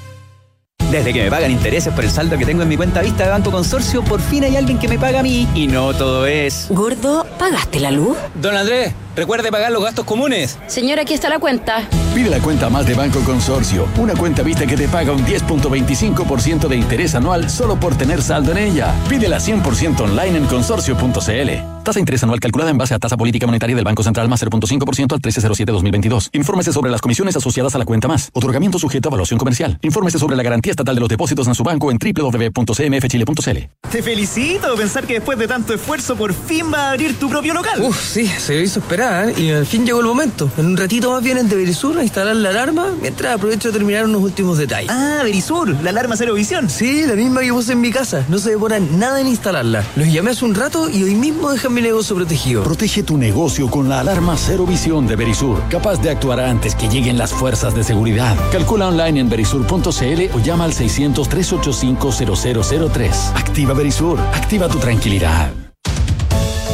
Desde que me pagan intereses por el saldo que tengo en mi cuenta vista de Banco Consorcio, por fin hay alguien que me paga a mí. Y no todo es. Gordo, ¿pagaste la luz? Don Andrés, recuerde pagar los gastos comunes. Señora, aquí está la cuenta. Pide la cuenta más de Banco Consorcio, una cuenta vista que te paga un 10.25% de interés anual solo por tener saldo en ella. Pídela 100% online en consorcio.cl. Tasa de interés anual calculada en base a tasa política monetaria del Banco Central más 0.5% al 1307-2022. Infórmese sobre las comisiones asociadas a la cuenta más. Otorgamiento sujeto a evaluación comercial. Infórmese sobre la garantía estatal de los depósitos en su banco en www.cmfchile.cl. Te felicito pensar que después de tanto esfuerzo por fin va a abrir tu propio local. Uf, sí, se hizo esperar y al fin llegó el momento. En un ratito más vienen de Verisur a instalar la alarma mientras aprovecho de terminar unos últimos detalles. Ah, Verisur, la alarma cero visión. Sí, la misma que puse en mi casa. No se demora nada en instalarla. Los llamé hace un rato y hoy mismo dejan mi negocio protegido. Protege tu negocio con la alarma Cero Visión de Verisur, capaz de actuar antes que lleguen las fuerzas de seguridad. Calcula online en verisur.cl o llama al 600-385-0003. Activa Verisur, activa tu tranquilidad.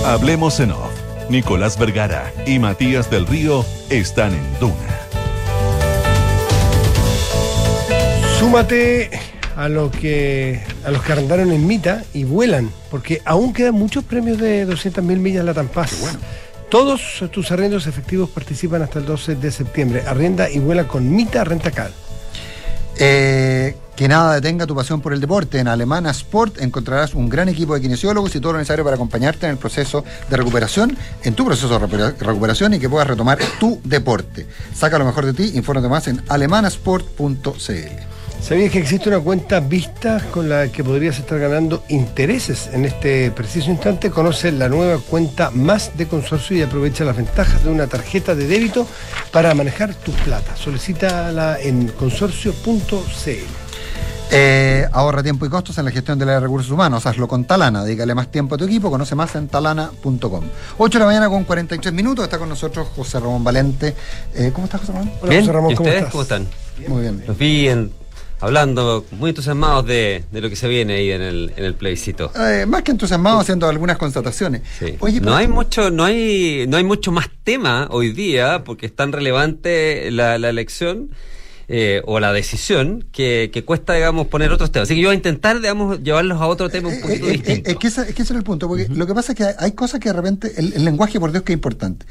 Hablemos en off. Nicolás Vergara y Matías del Río están en Duna. Súmate a lo que a los que arrendaron en Mita y vuelan, porque aún quedan muchos premios de 200.000 millas la Tampaz. Bueno. Todos tus arrendos efectivos participan hasta el 12 de septiembre. Arrienda y vuela con Mita Rentacar. Eh, que nada detenga tu pasión por el deporte. En Alemana Sport encontrarás un gran equipo de kinesiólogos y todo lo necesario para acompañarte en el proceso de recuperación, en tu proceso de recupera- recuperación y que puedas retomar tu deporte. Saca lo mejor de ti, infórmate más en alemanasport.cl. ¿Sabías que existe una cuenta vista con la que podrías estar ganando intereses en este preciso instante? Conoce la nueva cuenta más de consorcio y aprovecha las ventajas de una tarjeta de débito para manejar tu plata. Solicítala en consorcio.cl. Eh, ahorra tiempo y costos en la gestión de los recursos humanos. Hazlo con Talana. Dedícale más tiempo a tu equipo. Conoce más en talana.com. 8 de la mañana con 43 minutos. Está con nosotros José Ramón Valente. Eh, ¿Cómo estás, José Ramón? Hola, Bien, José Ramón, ¿y ¿cómo ustedes estás? cómo están? Muy bien. Los vi en- hablando muy entusiasmados de, de lo que se viene ahí en el, en el plebiscito. Eh, más que entusiasmado haciendo algunas constataciones. Sí. Oye, no hay mucho, no hay, no hay mucho más tema hoy día porque es tan relevante la, la elección eh, o la decisión que, que cuesta, digamos, poner otros temas. Así que yo voy a intentar, digamos, llevarlos a otro tema un poquito Eh, eh, distinto. Es que, ese, es que ese era el punto, porque lo que pasa es que hay, hay cosas que de repente, el, el lenguaje, por Dios, que es importante.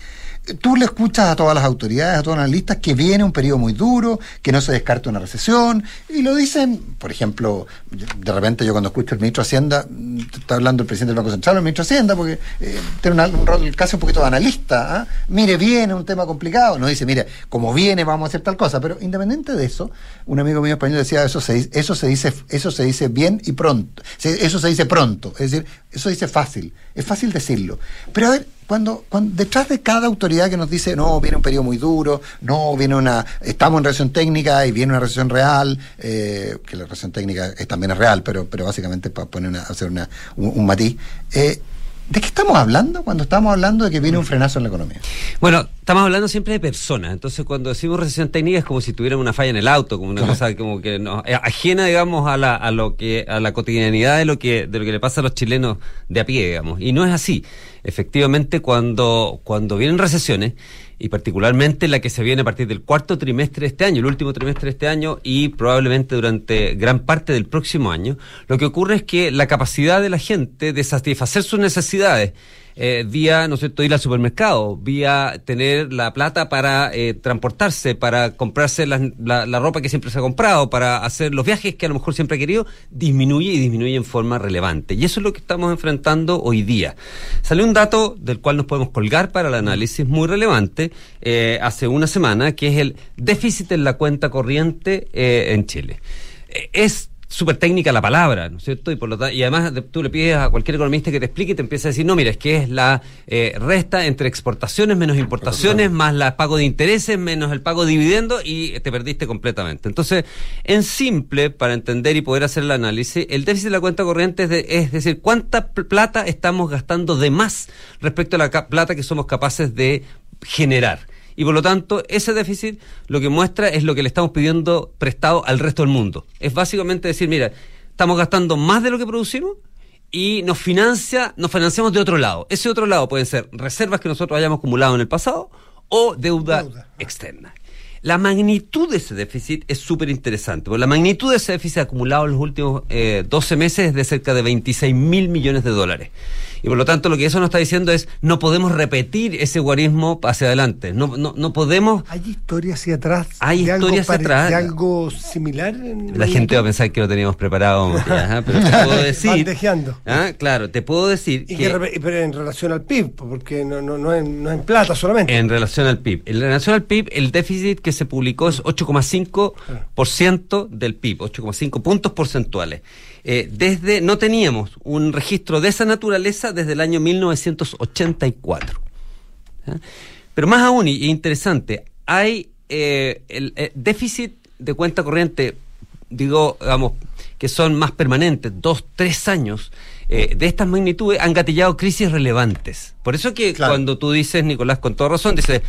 Tú le escuchas a todas las autoridades, a todos los analistas, que viene un periodo muy duro, que no se descarta una recesión, y lo dicen, por ejemplo, de repente yo cuando escucho al ministro de Hacienda, mm, está hablando el presidente del Banco Central, el ministro de Hacienda, porque eh, tiene un rol casi un poquito de analista, ¿ah? mire, viene un tema complicado, no dice, mire, como viene vamos a hacer tal cosa, pero independiente de eso, un amigo mío español decía, eso se, eso se dice, eso se dice bien y pronto, eso se dice pronto, es decir, eso se dice fácil, es fácil decirlo, pero a ver, cuando, cuando detrás de cada autoridad que nos dice no viene un periodo muy duro no viene una estamos en recesión técnica y viene una recesión real eh, que la recesión técnica también es real pero pero básicamente para poner una, hacer una, un, un matiz eh, ¿de qué estamos hablando cuando estamos hablando de que viene un frenazo en la economía? Bueno, estamos hablando siempre de personas, entonces cuando decimos recesión técnica es como si tuviéramos una falla en el auto, como una cosa como que no, eh, ajena, digamos, a la, a lo que, a la cotidianidad de lo que, de lo que le pasa a los chilenos de a pie, digamos. Y no es así. Efectivamente, cuando, cuando vienen recesiones, y particularmente la que se viene a partir del cuarto trimestre de este año, el último trimestre de este año y probablemente durante gran parte del próximo año, lo que ocurre es que la capacidad de la gente de satisfacer sus necesidades eh, vía, ¿no es cierto?, ir al supermercado, vía tener la plata para eh, transportarse, para comprarse la, la ropa que siempre se ha comprado, para hacer los viajes que a lo mejor siempre ha querido, disminuye y disminuye en forma relevante. Y eso es lo que estamos enfrentando hoy día. Salió un dato del cual nos podemos colgar para el análisis muy relevante eh, hace una semana, que es el déficit en la cuenta corriente eh, en Chile. Eh, es súper técnica la palabra, ¿no es cierto? Y por lo ta- y además de- tú le pides a cualquier economista que te explique y te empieza a decir, no, mira, es que es la eh, resta entre exportaciones menos importaciones, más el pago de intereses, menos el pago de dividendos y te perdiste completamente. Entonces, en simple, para entender y poder hacer el análisis, el déficit de la cuenta corriente es, de- es decir, cuánta pl- plata estamos gastando de más respecto a la plata que somos capaces de generar. Y por lo tanto, ese déficit lo que muestra es lo que le estamos pidiendo prestado al resto del mundo. Es básicamente decir, mira, estamos gastando más de lo que producimos y nos financia, nos financiamos de otro lado. Ese otro lado pueden ser reservas que nosotros hayamos acumulado en el pasado o deuda, externa. La magnitud de ese déficit es súper interesante, porque la magnitud de ese déficit acumulado en los últimos eh, 12 meses es de cerca de 26 mil millones de dólares. Y por lo tanto, lo que eso nos está diciendo es, no podemos repetir ese guarismo hacia adelante. No, no, no podemos... ¿Hay historia hacia atrás? Hay de algo historia hacia atrás. ¿De algo similar? en La gente va a pensar que lo teníamos preparado, ¿ah? pero te puedo decir... ¿ah? Claro, te puedo decir Y que... que re- pero en relación al PIB, porque no, no, no, en, no en plata solamente. En relación al PIB. En relación al PIB, el déficit que se publicó es 8,5% del PIB, 8,5 puntos porcentuales. Eh, desde, no teníamos un registro de esa naturaleza desde el año 1984. ¿Ah? Pero más aún, y interesante, hay eh, el, eh, déficit de cuenta corriente, digo, digamos, que son más permanentes, dos, tres años, eh, de estas magnitudes han gatillado crisis relevantes. Por eso que cuando tú dices, Nicolás, con toda razón, dice,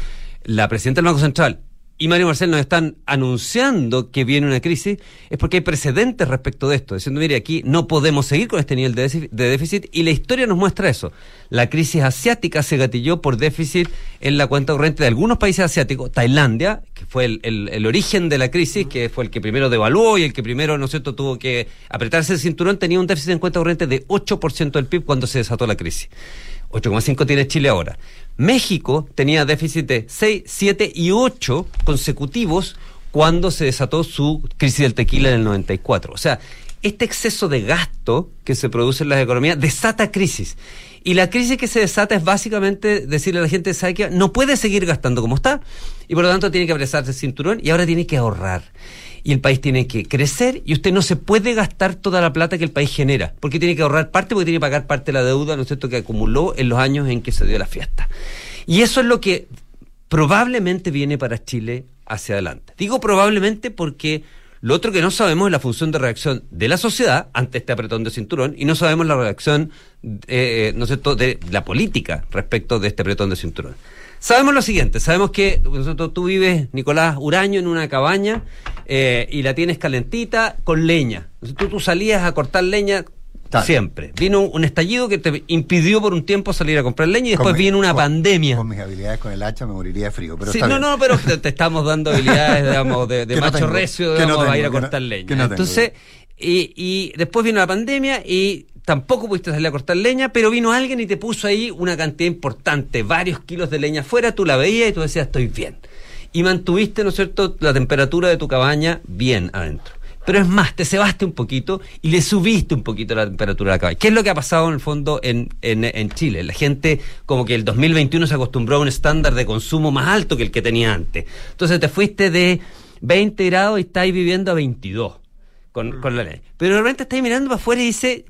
la presidenta del Banco Central y Mario Marcel nos están anunciando que viene una crisis, es porque hay precedentes respecto de esto, diciendo, mire, aquí no podemos seguir con este nivel de déficit, y la historia nos muestra eso. La crisis asiática se gatilló por déficit en la cuenta corriente de algunos países asiáticos, Tailandia, que fue el, el- el origen de la crisis, que fue el que primero devaluó y el que primero, ¿no es cierto?, tuvo que apretarse el cinturón, tenía un déficit en cuenta corriente de 8% del PIB cuando se desató la crisis. 8,5 tiene Chile ahora. México tenía déficit de 6, 7 y 8 consecutivos cuando se desató su crisis del tequila en el 94. O sea, este exceso de gasto que se produce en las economías desata crisis. Y la crisis que se desata es básicamente decirle a la gente, ¿sabe qué? No puede seguir gastando como está y por lo tanto tiene que apresarse el cinturón y ahora tiene que ahorrar. Y el país tiene que crecer y usted no se puede gastar toda la plata que el país genera, porque tiene que ahorrar parte, porque tiene que pagar parte de la deuda, ¿no es cierto?, que acumuló en los años en que se dio la fiesta. Y eso es lo que probablemente viene para Chile hacia adelante. Digo probablemente porque lo otro que no sabemos es la función de reacción de la sociedad ante este apretón de cinturón y no sabemos la reacción, eh, ¿no es cierto?, de la política respecto de este apretón de cinturón. Sabemos lo siguiente, sabemos que nosotros, tú vives, Nicolás Uraño, en una cabaña eh, y la tienes calentita con leña. Tú, tú salías a cortar leña siempre. Vino un estallido que te impidió por un tiempo salir a comprar leña y después mi- vino una con- pandemia. Con mis habilidades con el hacha me moriría de frío. Pero Sí, no, bien. no, pero te, te estamos dando habilidades, digamos, de, de Que no macho tengo, recio, que no digamos, a ir a tengo, cortar leña. no tengo. Entonces, y, y después vino la pandemia y tampoco pudiste salir a cortar leña, pero vino alguien y te puso ahí una cantidad importante, varios kilos de leña afuera, tú la veías y tú decías, estoy bien. Y mantuviste, ¿no es cierto?, la temperatura de tu cabaña bien adentro. Pero es más, te cebaste un poquito y le subiste un poquito la temperatura a la cabaña. ¿Qué es lo que ha pasado en el fondo en, en, en Chile? La gente como que el 2021 se acostumbró a un estándar de consumo más alto que el que tenía antes. Entonces te fuiste de 20 grados y estáis viviendo a 22 con, con la ley. Pero de repente estáis mirando para afuera y dice,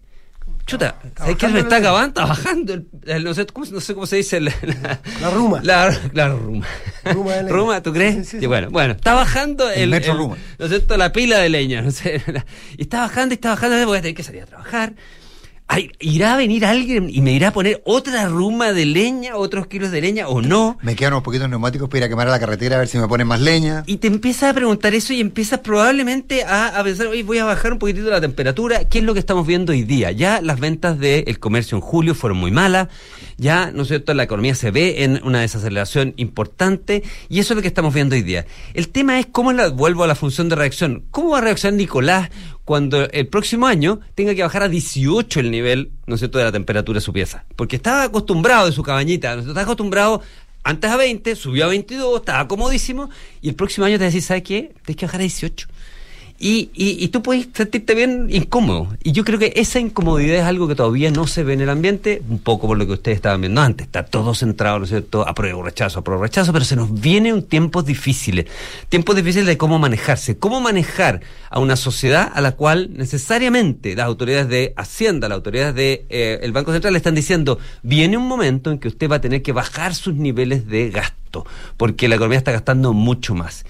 chuta, ¿sabes qué me está acabando? Está bajando. El, el- no, sé, ¿cómo, no sé cómo se dice. La, la, La ruma. La, la ruma. Ruma de leña. Ruma, ¿tú crees? Sí, bueno, bueno, está bajando el, El metro el- ruma. ¿no es cierto? La pila de leña, no sé. Y está bajando y está bajando, voy a tener que salir a trabajar. Ay, ¿Irá a venir alguien y me irá a poner otra ruma de leña, otros kilos de leña o no? Me quedan unos poquitos neumáticos para ir a quemar a la carretera a ver si me ponen más leña. Y te empiezas a preguntar eso y empiezas probablemente a, a pensar, oye, voy a bajar un poquitito la temperatura. ¿Qué es lo que estamos viendo hoy día? Ya las ventas del comercio en julio fueron muy malas. Ya, ¿no es cierto?, la economía se ve en una desaceleración importante y eso es lo que estamos viendo hoy día. El tema es cómo la, vuelvo a la función de reacción. ¿Cómo va a reaccionar Nicolás cuando el próximo año tenga que bajar a 18 el nivel, ¿no es cierto?, de la temperatura de su pieza? Porque estaba acostumbrado de su cabañita, ¿no es acostumbrado antes a 20, subió a 22, estaba comodísimo, y el próximo año te decís, ¿sabes qué? Tienes que bajar a 18. Y, y, y tú puedes sentirte bien incómodo. Y yo creo que esa incomodidad es algo que todavía no se ve en el ambiente, un poco por lo que ustedes estaban viendo antes. Está todo centrado, ¿no es cierto? Apruebo, rechazo, apruebo, rechazo, pero se nos viene un tiempo difícil. Tiempos difíciles de cómo manejarse. Cómo manejar a una sociedad a la cual necesariamente las autoridades de Hacienda, las autoridades del de, el Banco Central le están diciendo, viene un momento en que usted va a tener que bajar sus niveles de gasto, porque la economía está gastando mucho más.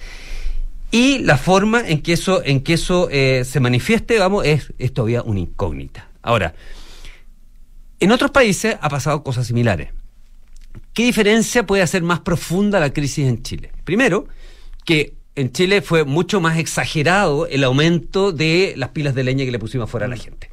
Y la forma en que eso, en que eso eh, se manifieste, vamos, es, es todavía una incógnita. Ahora, en otros países ha pasado cosas similares. ¿Qué diferencia puede hacer más profunda la crisis en Chile? Primero, que en Chile fue mucho más exagerado el aumento de las pilas de leña que le pusimos fuera a la gente.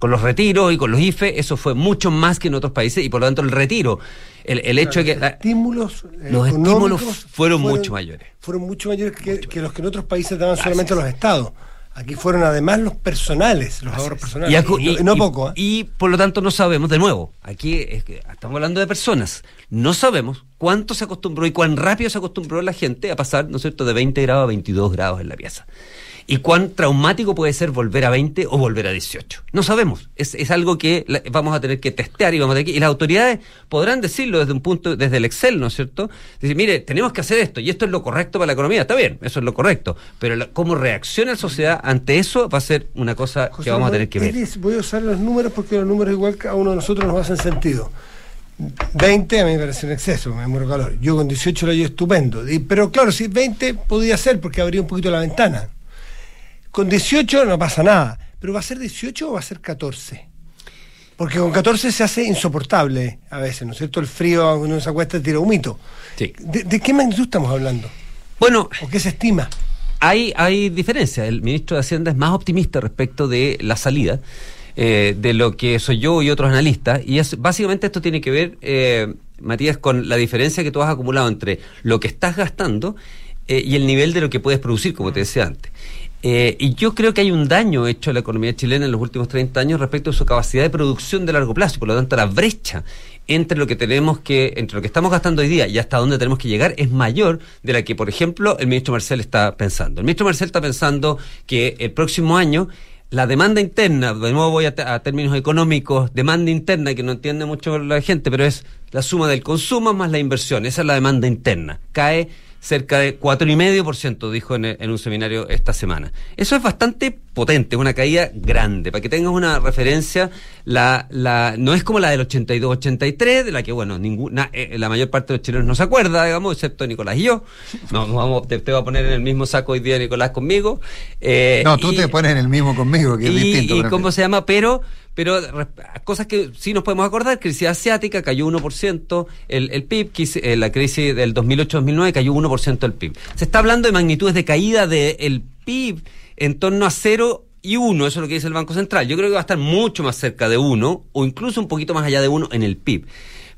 Con los retiros y con los IFE, eso fue mucho más que en otros países y por lo tanto el retiro, el, el hecho de que... la- estímulos los económicos estímulos fueron mucho mayores. Fueron mucho mayores que, que los que en otros países daban solamente los estados. Aquí fueron además los personales, los ahorros personales. Y, no- y- y no y- poco. ¿eh? y por lo tanto no sabemos, de nuevo, aquí es que estamos hablando de personas, no sabemos cuánto se acostumbró y cuán rápido se acostumbró la gente a pasar, ¿no es cierto?, de 20 grados a 22 grados en la pieza. Y cuán traumático puede ser volver a 20 o volver a 18. No sabemos. Es, es algo que la- vamos a tener que testear y vamos a tener que, y las autoridades podrán decirlo desde un punto, desde el Excel, ¿no es cierto? Decir, mire, tenemos que hacer esto y esto es lo correcto para la economía. Está bien, eso es lo correcto. Pero la- cómo reacciona la sociedad ante eso va a ser una cosa que vamos a tener que ver. Voy a usar los números porque los números igual que a uno de nosotros nos hacen sentido. 20 a mí me parece un exceso, me muero calor. Yo con 18 lo hallo estupendo. Y- pero claro, si 20 podía ser porque abría un poquito la ventana. Con 18 no pasa nada. Pero ¿va a ser 18 o va a ser 14? Porque con 14 se hace insoportable a veces, ¿no es cierto? El frío, uno se acuesta tira humito. Sí. ¿De, de qué magnitud estamos hablando? Bueno. ¿O qué se estima? Hay, hay diferencia. El ministro de Hacienda es más optimista respecto de la salida eh, de lo que soy yo y otros analistas. Y es, básicamente esto tiene que ver, eh, Matías, con la diferencia que tú has acumulado entre lo que estás gastando eh, y el nivel de lo que puedes producir, como te decía antes. Eh, y yo creo que hay un daño hecho a la economía chilena en los últimos 30 años respecto a su capacidad de producción de largo plazo. Por lo tanto, la brecha entre lo que tenemos que, entre lo que estamos gastando hoy día y hasta dónde tenemos que llegar es mayor de la que, por ejemplo, el ministro Marcel está pensando. El ministro Marcel está pensando que el próximo año la demanda interna, de nuevo voy a, a términos económicos, demanda interna que no entiende mucho la gente, pero es la suma del consumo más la inversión. Esa es la demanda interna. Cae cerca de 4,5%, dijo en, en un seminario esta semana. Eso es bastante potente, una caída grande. Para que tengas una referencia, la, la, no es como la del 82-83, de la que, bueno, ninguna, eh, la mayor parte de los chilenos no se acuerda, digamos, excepto Nicolás y yo. No, vamos, te, te voy a poner en el mismo saco hoy día Nicolás conmigo. Eh, No, tú y- te pones en el mismo conmigo, que es y, distinto. y cómo se llama, pero pero cosas que sí nos podemos acordar, crisis asiática cayó 1%, el, el PIB, eh, la crisis del 2008-2009 cayó 1% el PIB. Se está hablando de magnitudes de caída del PIB en torno a 0 y 1, eso es lo que dice el Banco Central. Yo creo que va a estar mucho más cerca de 1 o incluso un poquito más allá de 1 en el PIB.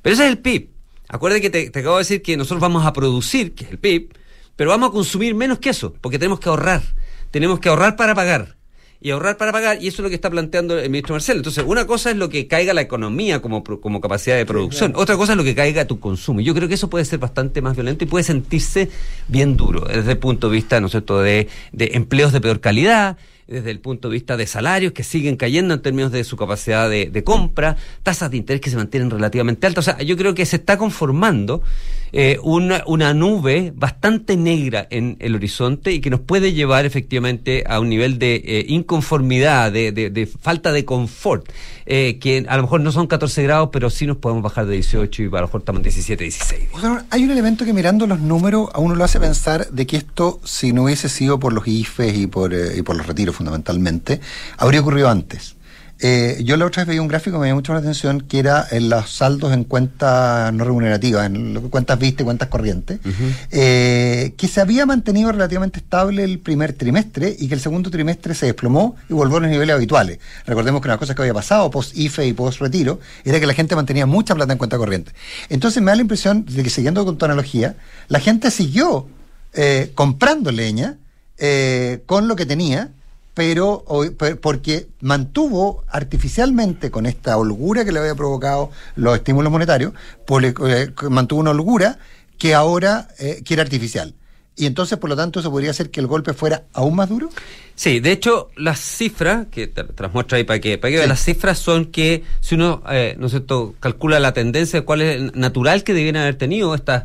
Pero ese es el PIB. Acuérdate que te acabo de decir que nosotros vamos a producir, que es el PIB, pero vamos a consumir menos que eso, porque tenemos que ahorrar. Tenemos que ahorrar para pagar. Y ahorrar para pagar, y eso es lo que está planteando el ministro Marcelo. Entonces, una cosa es lo que caiga la economía como, como capacidad de producción, otra cosa es lo que caiga tu consumo. Y Yo creo que eso puede ser bastante más violento y puede sentirse bien duro desde el punto de vista, ¿no es cierto?, de, de empleos de peor calidad, desde el punto de vista de salarios que siguen cayendo en términos de su capacidad de, de compra, tasas de interés que se mantienen relativamente altas. O sea, yo creo que se está conformando eh, una, una nube bastante negra en el horizonte y que nos puede llevar efectivamente a un nivel de eh, inconformidad, de, de- de falta de confort, eh, que a lo mejor no son 14 grados, pero sí nos podemos bajar de 18 y a lo mejor estamos en 17, 16. O sea, hay un elemento que mirando los números a uno lo hace pensar de que esto, si no hubiese sido por los IFES y por, eh, y por los retiros fundamentalmente, habría ocurrido antes. Eh, yo la otra vez veía un gráfico que me llamó mucho la atención que era en los saldos en cuentas no remunerativas, en cuentas viste y cuentas corrientes, eh, que se había mantenido relativamente estable el primer trimestre y que el segundo trimestre se desplomó y volvió a los niveles habituales. Recordemos que una cosa que había pasado post IFE y post retiro era que la gente mantenía mucha plata en cuenta corriente. Entonces me da la impresión de que siguiendo con tu analogía, la gente siguió eh, comprando leña eh, con lo que tenía, pero porque mantuvo artificialmente con esta holgura que le había provocado los estímulos monetarios, pues eh, mantuvo una holgura que ahora eh, que era artificial. Y entonces, por lo tanto, eso podría hacer que el golpe fuera aún más duro. Sí, de hecho, las cifras, que te, las muestro ahí para que, para que las cifras son que si uno, eh, ¿no es cierto?, calcula la tendencia de cuál es el natural que debieran haber tenido estas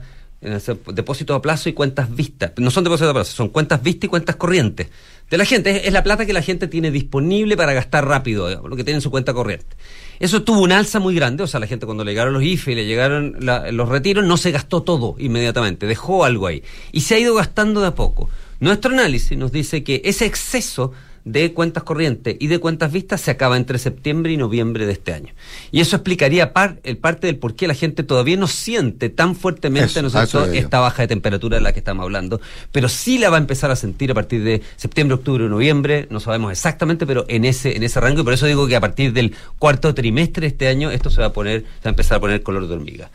depósitos a plazo y cuentas vistas. No son depósitos a plazo, son cuentas vistas y cuentas corrientes. De la gente, es, la plata que la gente tiene disponible para gastar rápido, digamos, lo que tiene en su cuenta corriente. Eso tuvo un alza muy grande, o sea, la gente cuando le llegaron los IFE y le llegaron los retiros, no se gastó todo inmediatamente, dejó algo ahí. Y se ha ido gastando de a poco. Nuestro análisis nos dice que ese exceso de cuentas corrientes y de cuentas vistas se acaba entre septiembre y noviembre de este año. Y eso explicaría par- el parte del por qué la gente todavía no siente tan fuertemente Eso, esta baja de temperatura de la que estamos hablando, pero sí la va a empezar a sentir a partir de septiembre, octubre noviembre, no sabemos exactamente, pero en ese en ese rango y por eso digo que a partir del cuarto trimestre de este año esto se va a poner se va a empezar a poner color de hormiga.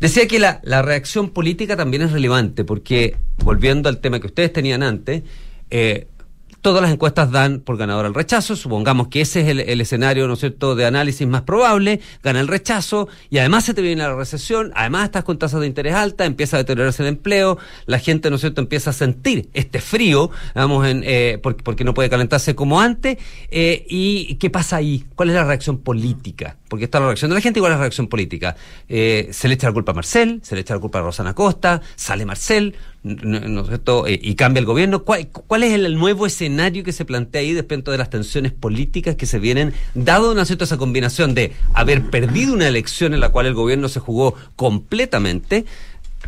Decía que la, la reacción política también es relevante, porque volviendo al tema que ustedes tenían antes, eh, todas las encuestas dan por ganador al rechazo, supongamos que ese es el, escenario, ¿no es cierto?, de análisis más probable, gana el rechazo, y además se te viene la recesión, además estás con tasas de interés altas, empieza a deteriorarse el empleo, la gente, ¿no es cierto?, empieza a sentir este frío, vamos, en, eh, porque, porque no puede calentarse como antes, eh, y ¿qué pasa ahí? ¿Cuál es la reacción política? Porque está la reacción de la gente y cuál es la reacción política. Eh, se le echa la culpa a Marcel, se le echa la culpa a Rosana Costa, sale Marcel, ¿no es cierto? Eh, y cambia el gobierno. ¿Cuál, cuál es el nuevo escenario que se plantea ahí respecto de las tensiones políticas que se vienen, dado ¿no es esa combinación de haber perdido una elección en la cual el gobierno se jugó completamente?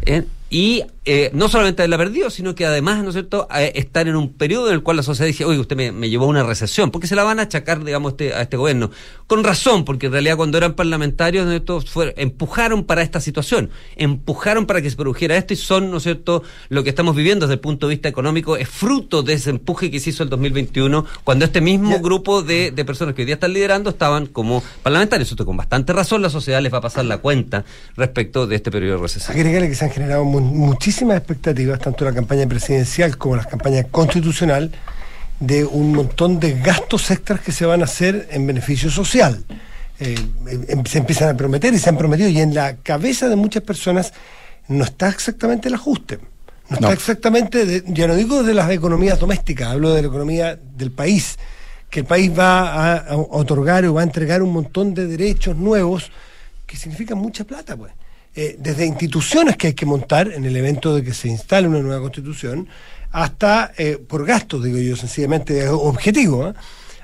eh, y eh, no solamente haberla perdido, sino que además, ¿no es cierto?, eh, estar en un periodo en el cual la sociedad dice, oye, usted me, me llevó a una recesión, porque se la van a achacar, digamos, este- a este gobierno. Con razón, porque en realidad cuando eran parlamentarios, ¿no es cierto?, fue- empujaron para esta situación, empujaron para que se produjera esto y son, ¿no es cierto?, lo que estamos viviendo desde el punto de vista económico es fruto de ese empuje que se hizo el 2021, cuando este mismo grupo de, de personas que hoy día están liderando estaban como parlamentarios. Esto con bastante razón la sociedad les va a pasar la cuenta respecto de este periodo de recesión. Agregarle que se han generado mu- muchísimas expectativas, tanto la campaña presidencial como la campaña constitucional, de un montón de gastos extras que se van a hacer en beneficio social. Eh, em- se empiezan a prometer y se han prometido, y en la cabeza de muchas personas no está exactamente el ajuste. No está No. exactamente, de- ya no digo de las economías domésticas, hablo de la economía del país, que el país va a, a otorgar o va a entregar un montón de derechos nuevos que significan mucha plata, pues. Eh, desde instituciones que hay que montar en el evento de que se instale una nueva constitución, hasta eh, por gastos, digo yo, sencillamente objetivo, ¿eh?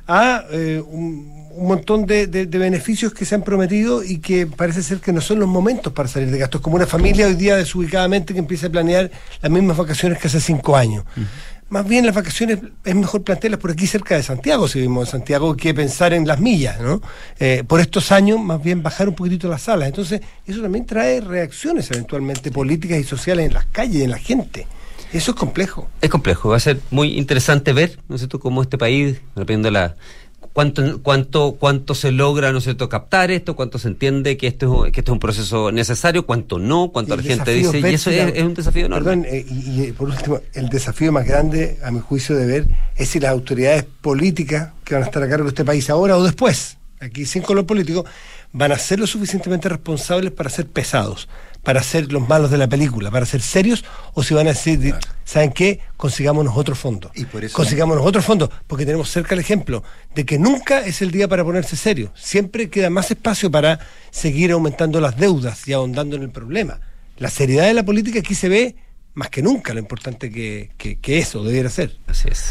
a eh, un, un montón de, de- de beneficios que se han prometido y que parece ser que no son los momentos para salir de gastos, como una familia hoy día desubicadamente que empieza a planear las mismas vacaciones que hace cinco años. Más bien las vacaciones es mejor plantearlas por aquí cerca de Santiago, si vivimos en Santiago, que pensar en las millas, ¿no? Eh, por estos años, más bien bajar un poquitito las salas. Entonces, eso también trae reacciones eventualmente políticas y sociales en las calles, en la gente. Eso es complejo. Es complejo, va a ser muy interesante ver, ¿no es cierto?, cómo este país, dependiendo de la cuánto, cuánto, cuánto se logra, ¿no es cierto?, captar esto, cuánto se entiende que esto, es, que esto es un proceso necesario, cuánto no, cuánto la gente dice, y eso es, es, un desafío enorme. Perdón, eh, y, y, por último, el desafío más grande, a mi juicio de ver, es si las autoridades políticas que van a estar a cargo de este país ahora o después, aquí sin color político, van a ser lo suficientemente responsables para ser pesados, para ser los malos de la película, para ser serios, o si van a decir, claro. ¿saben qué? Consigámonos otro fondo. Y por eso... Consigámonos otro fondo, porque tenemos cerca el ejemplo de que nunca es el día para ponerse serio. Siempre queda más espacio para seguir aumentando las deudas y ahondando en el problema. La seriedad de la política aquí se ve más que nunca, lo importante que, que, que eso debiera ser. Así es.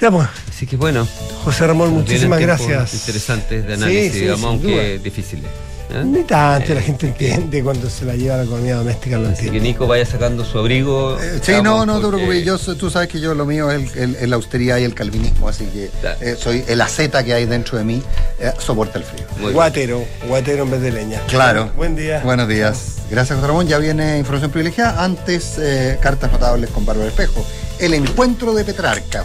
Pues. Así que bueno. José Ramón, muchísimas gracias. Interesantes de análisis, Sí, sí, digamos, aunque difíciles. ¿Eh? Ni tanto, la gente entiende cuando se la lleva la economía doméstica, lo Así entiende. que Nico vaya sacando su abrigo. Eh, sí, digamos, no, no te preocupes. Yo, soy- tú sabes que yo lo mío es el, el- el- la austeridad y el calvinismo, así que eh, soy el aceta que hay dentro de mí, eh, soporta el frío. Guatero, guatero en vez de leña. Claro. Buen día. Buenos días. Gracias, José Ramón. Ya viene información privilegiada. Antes, eh, cartas notables con Bárbara Espejo. El encuentro de Petrarca.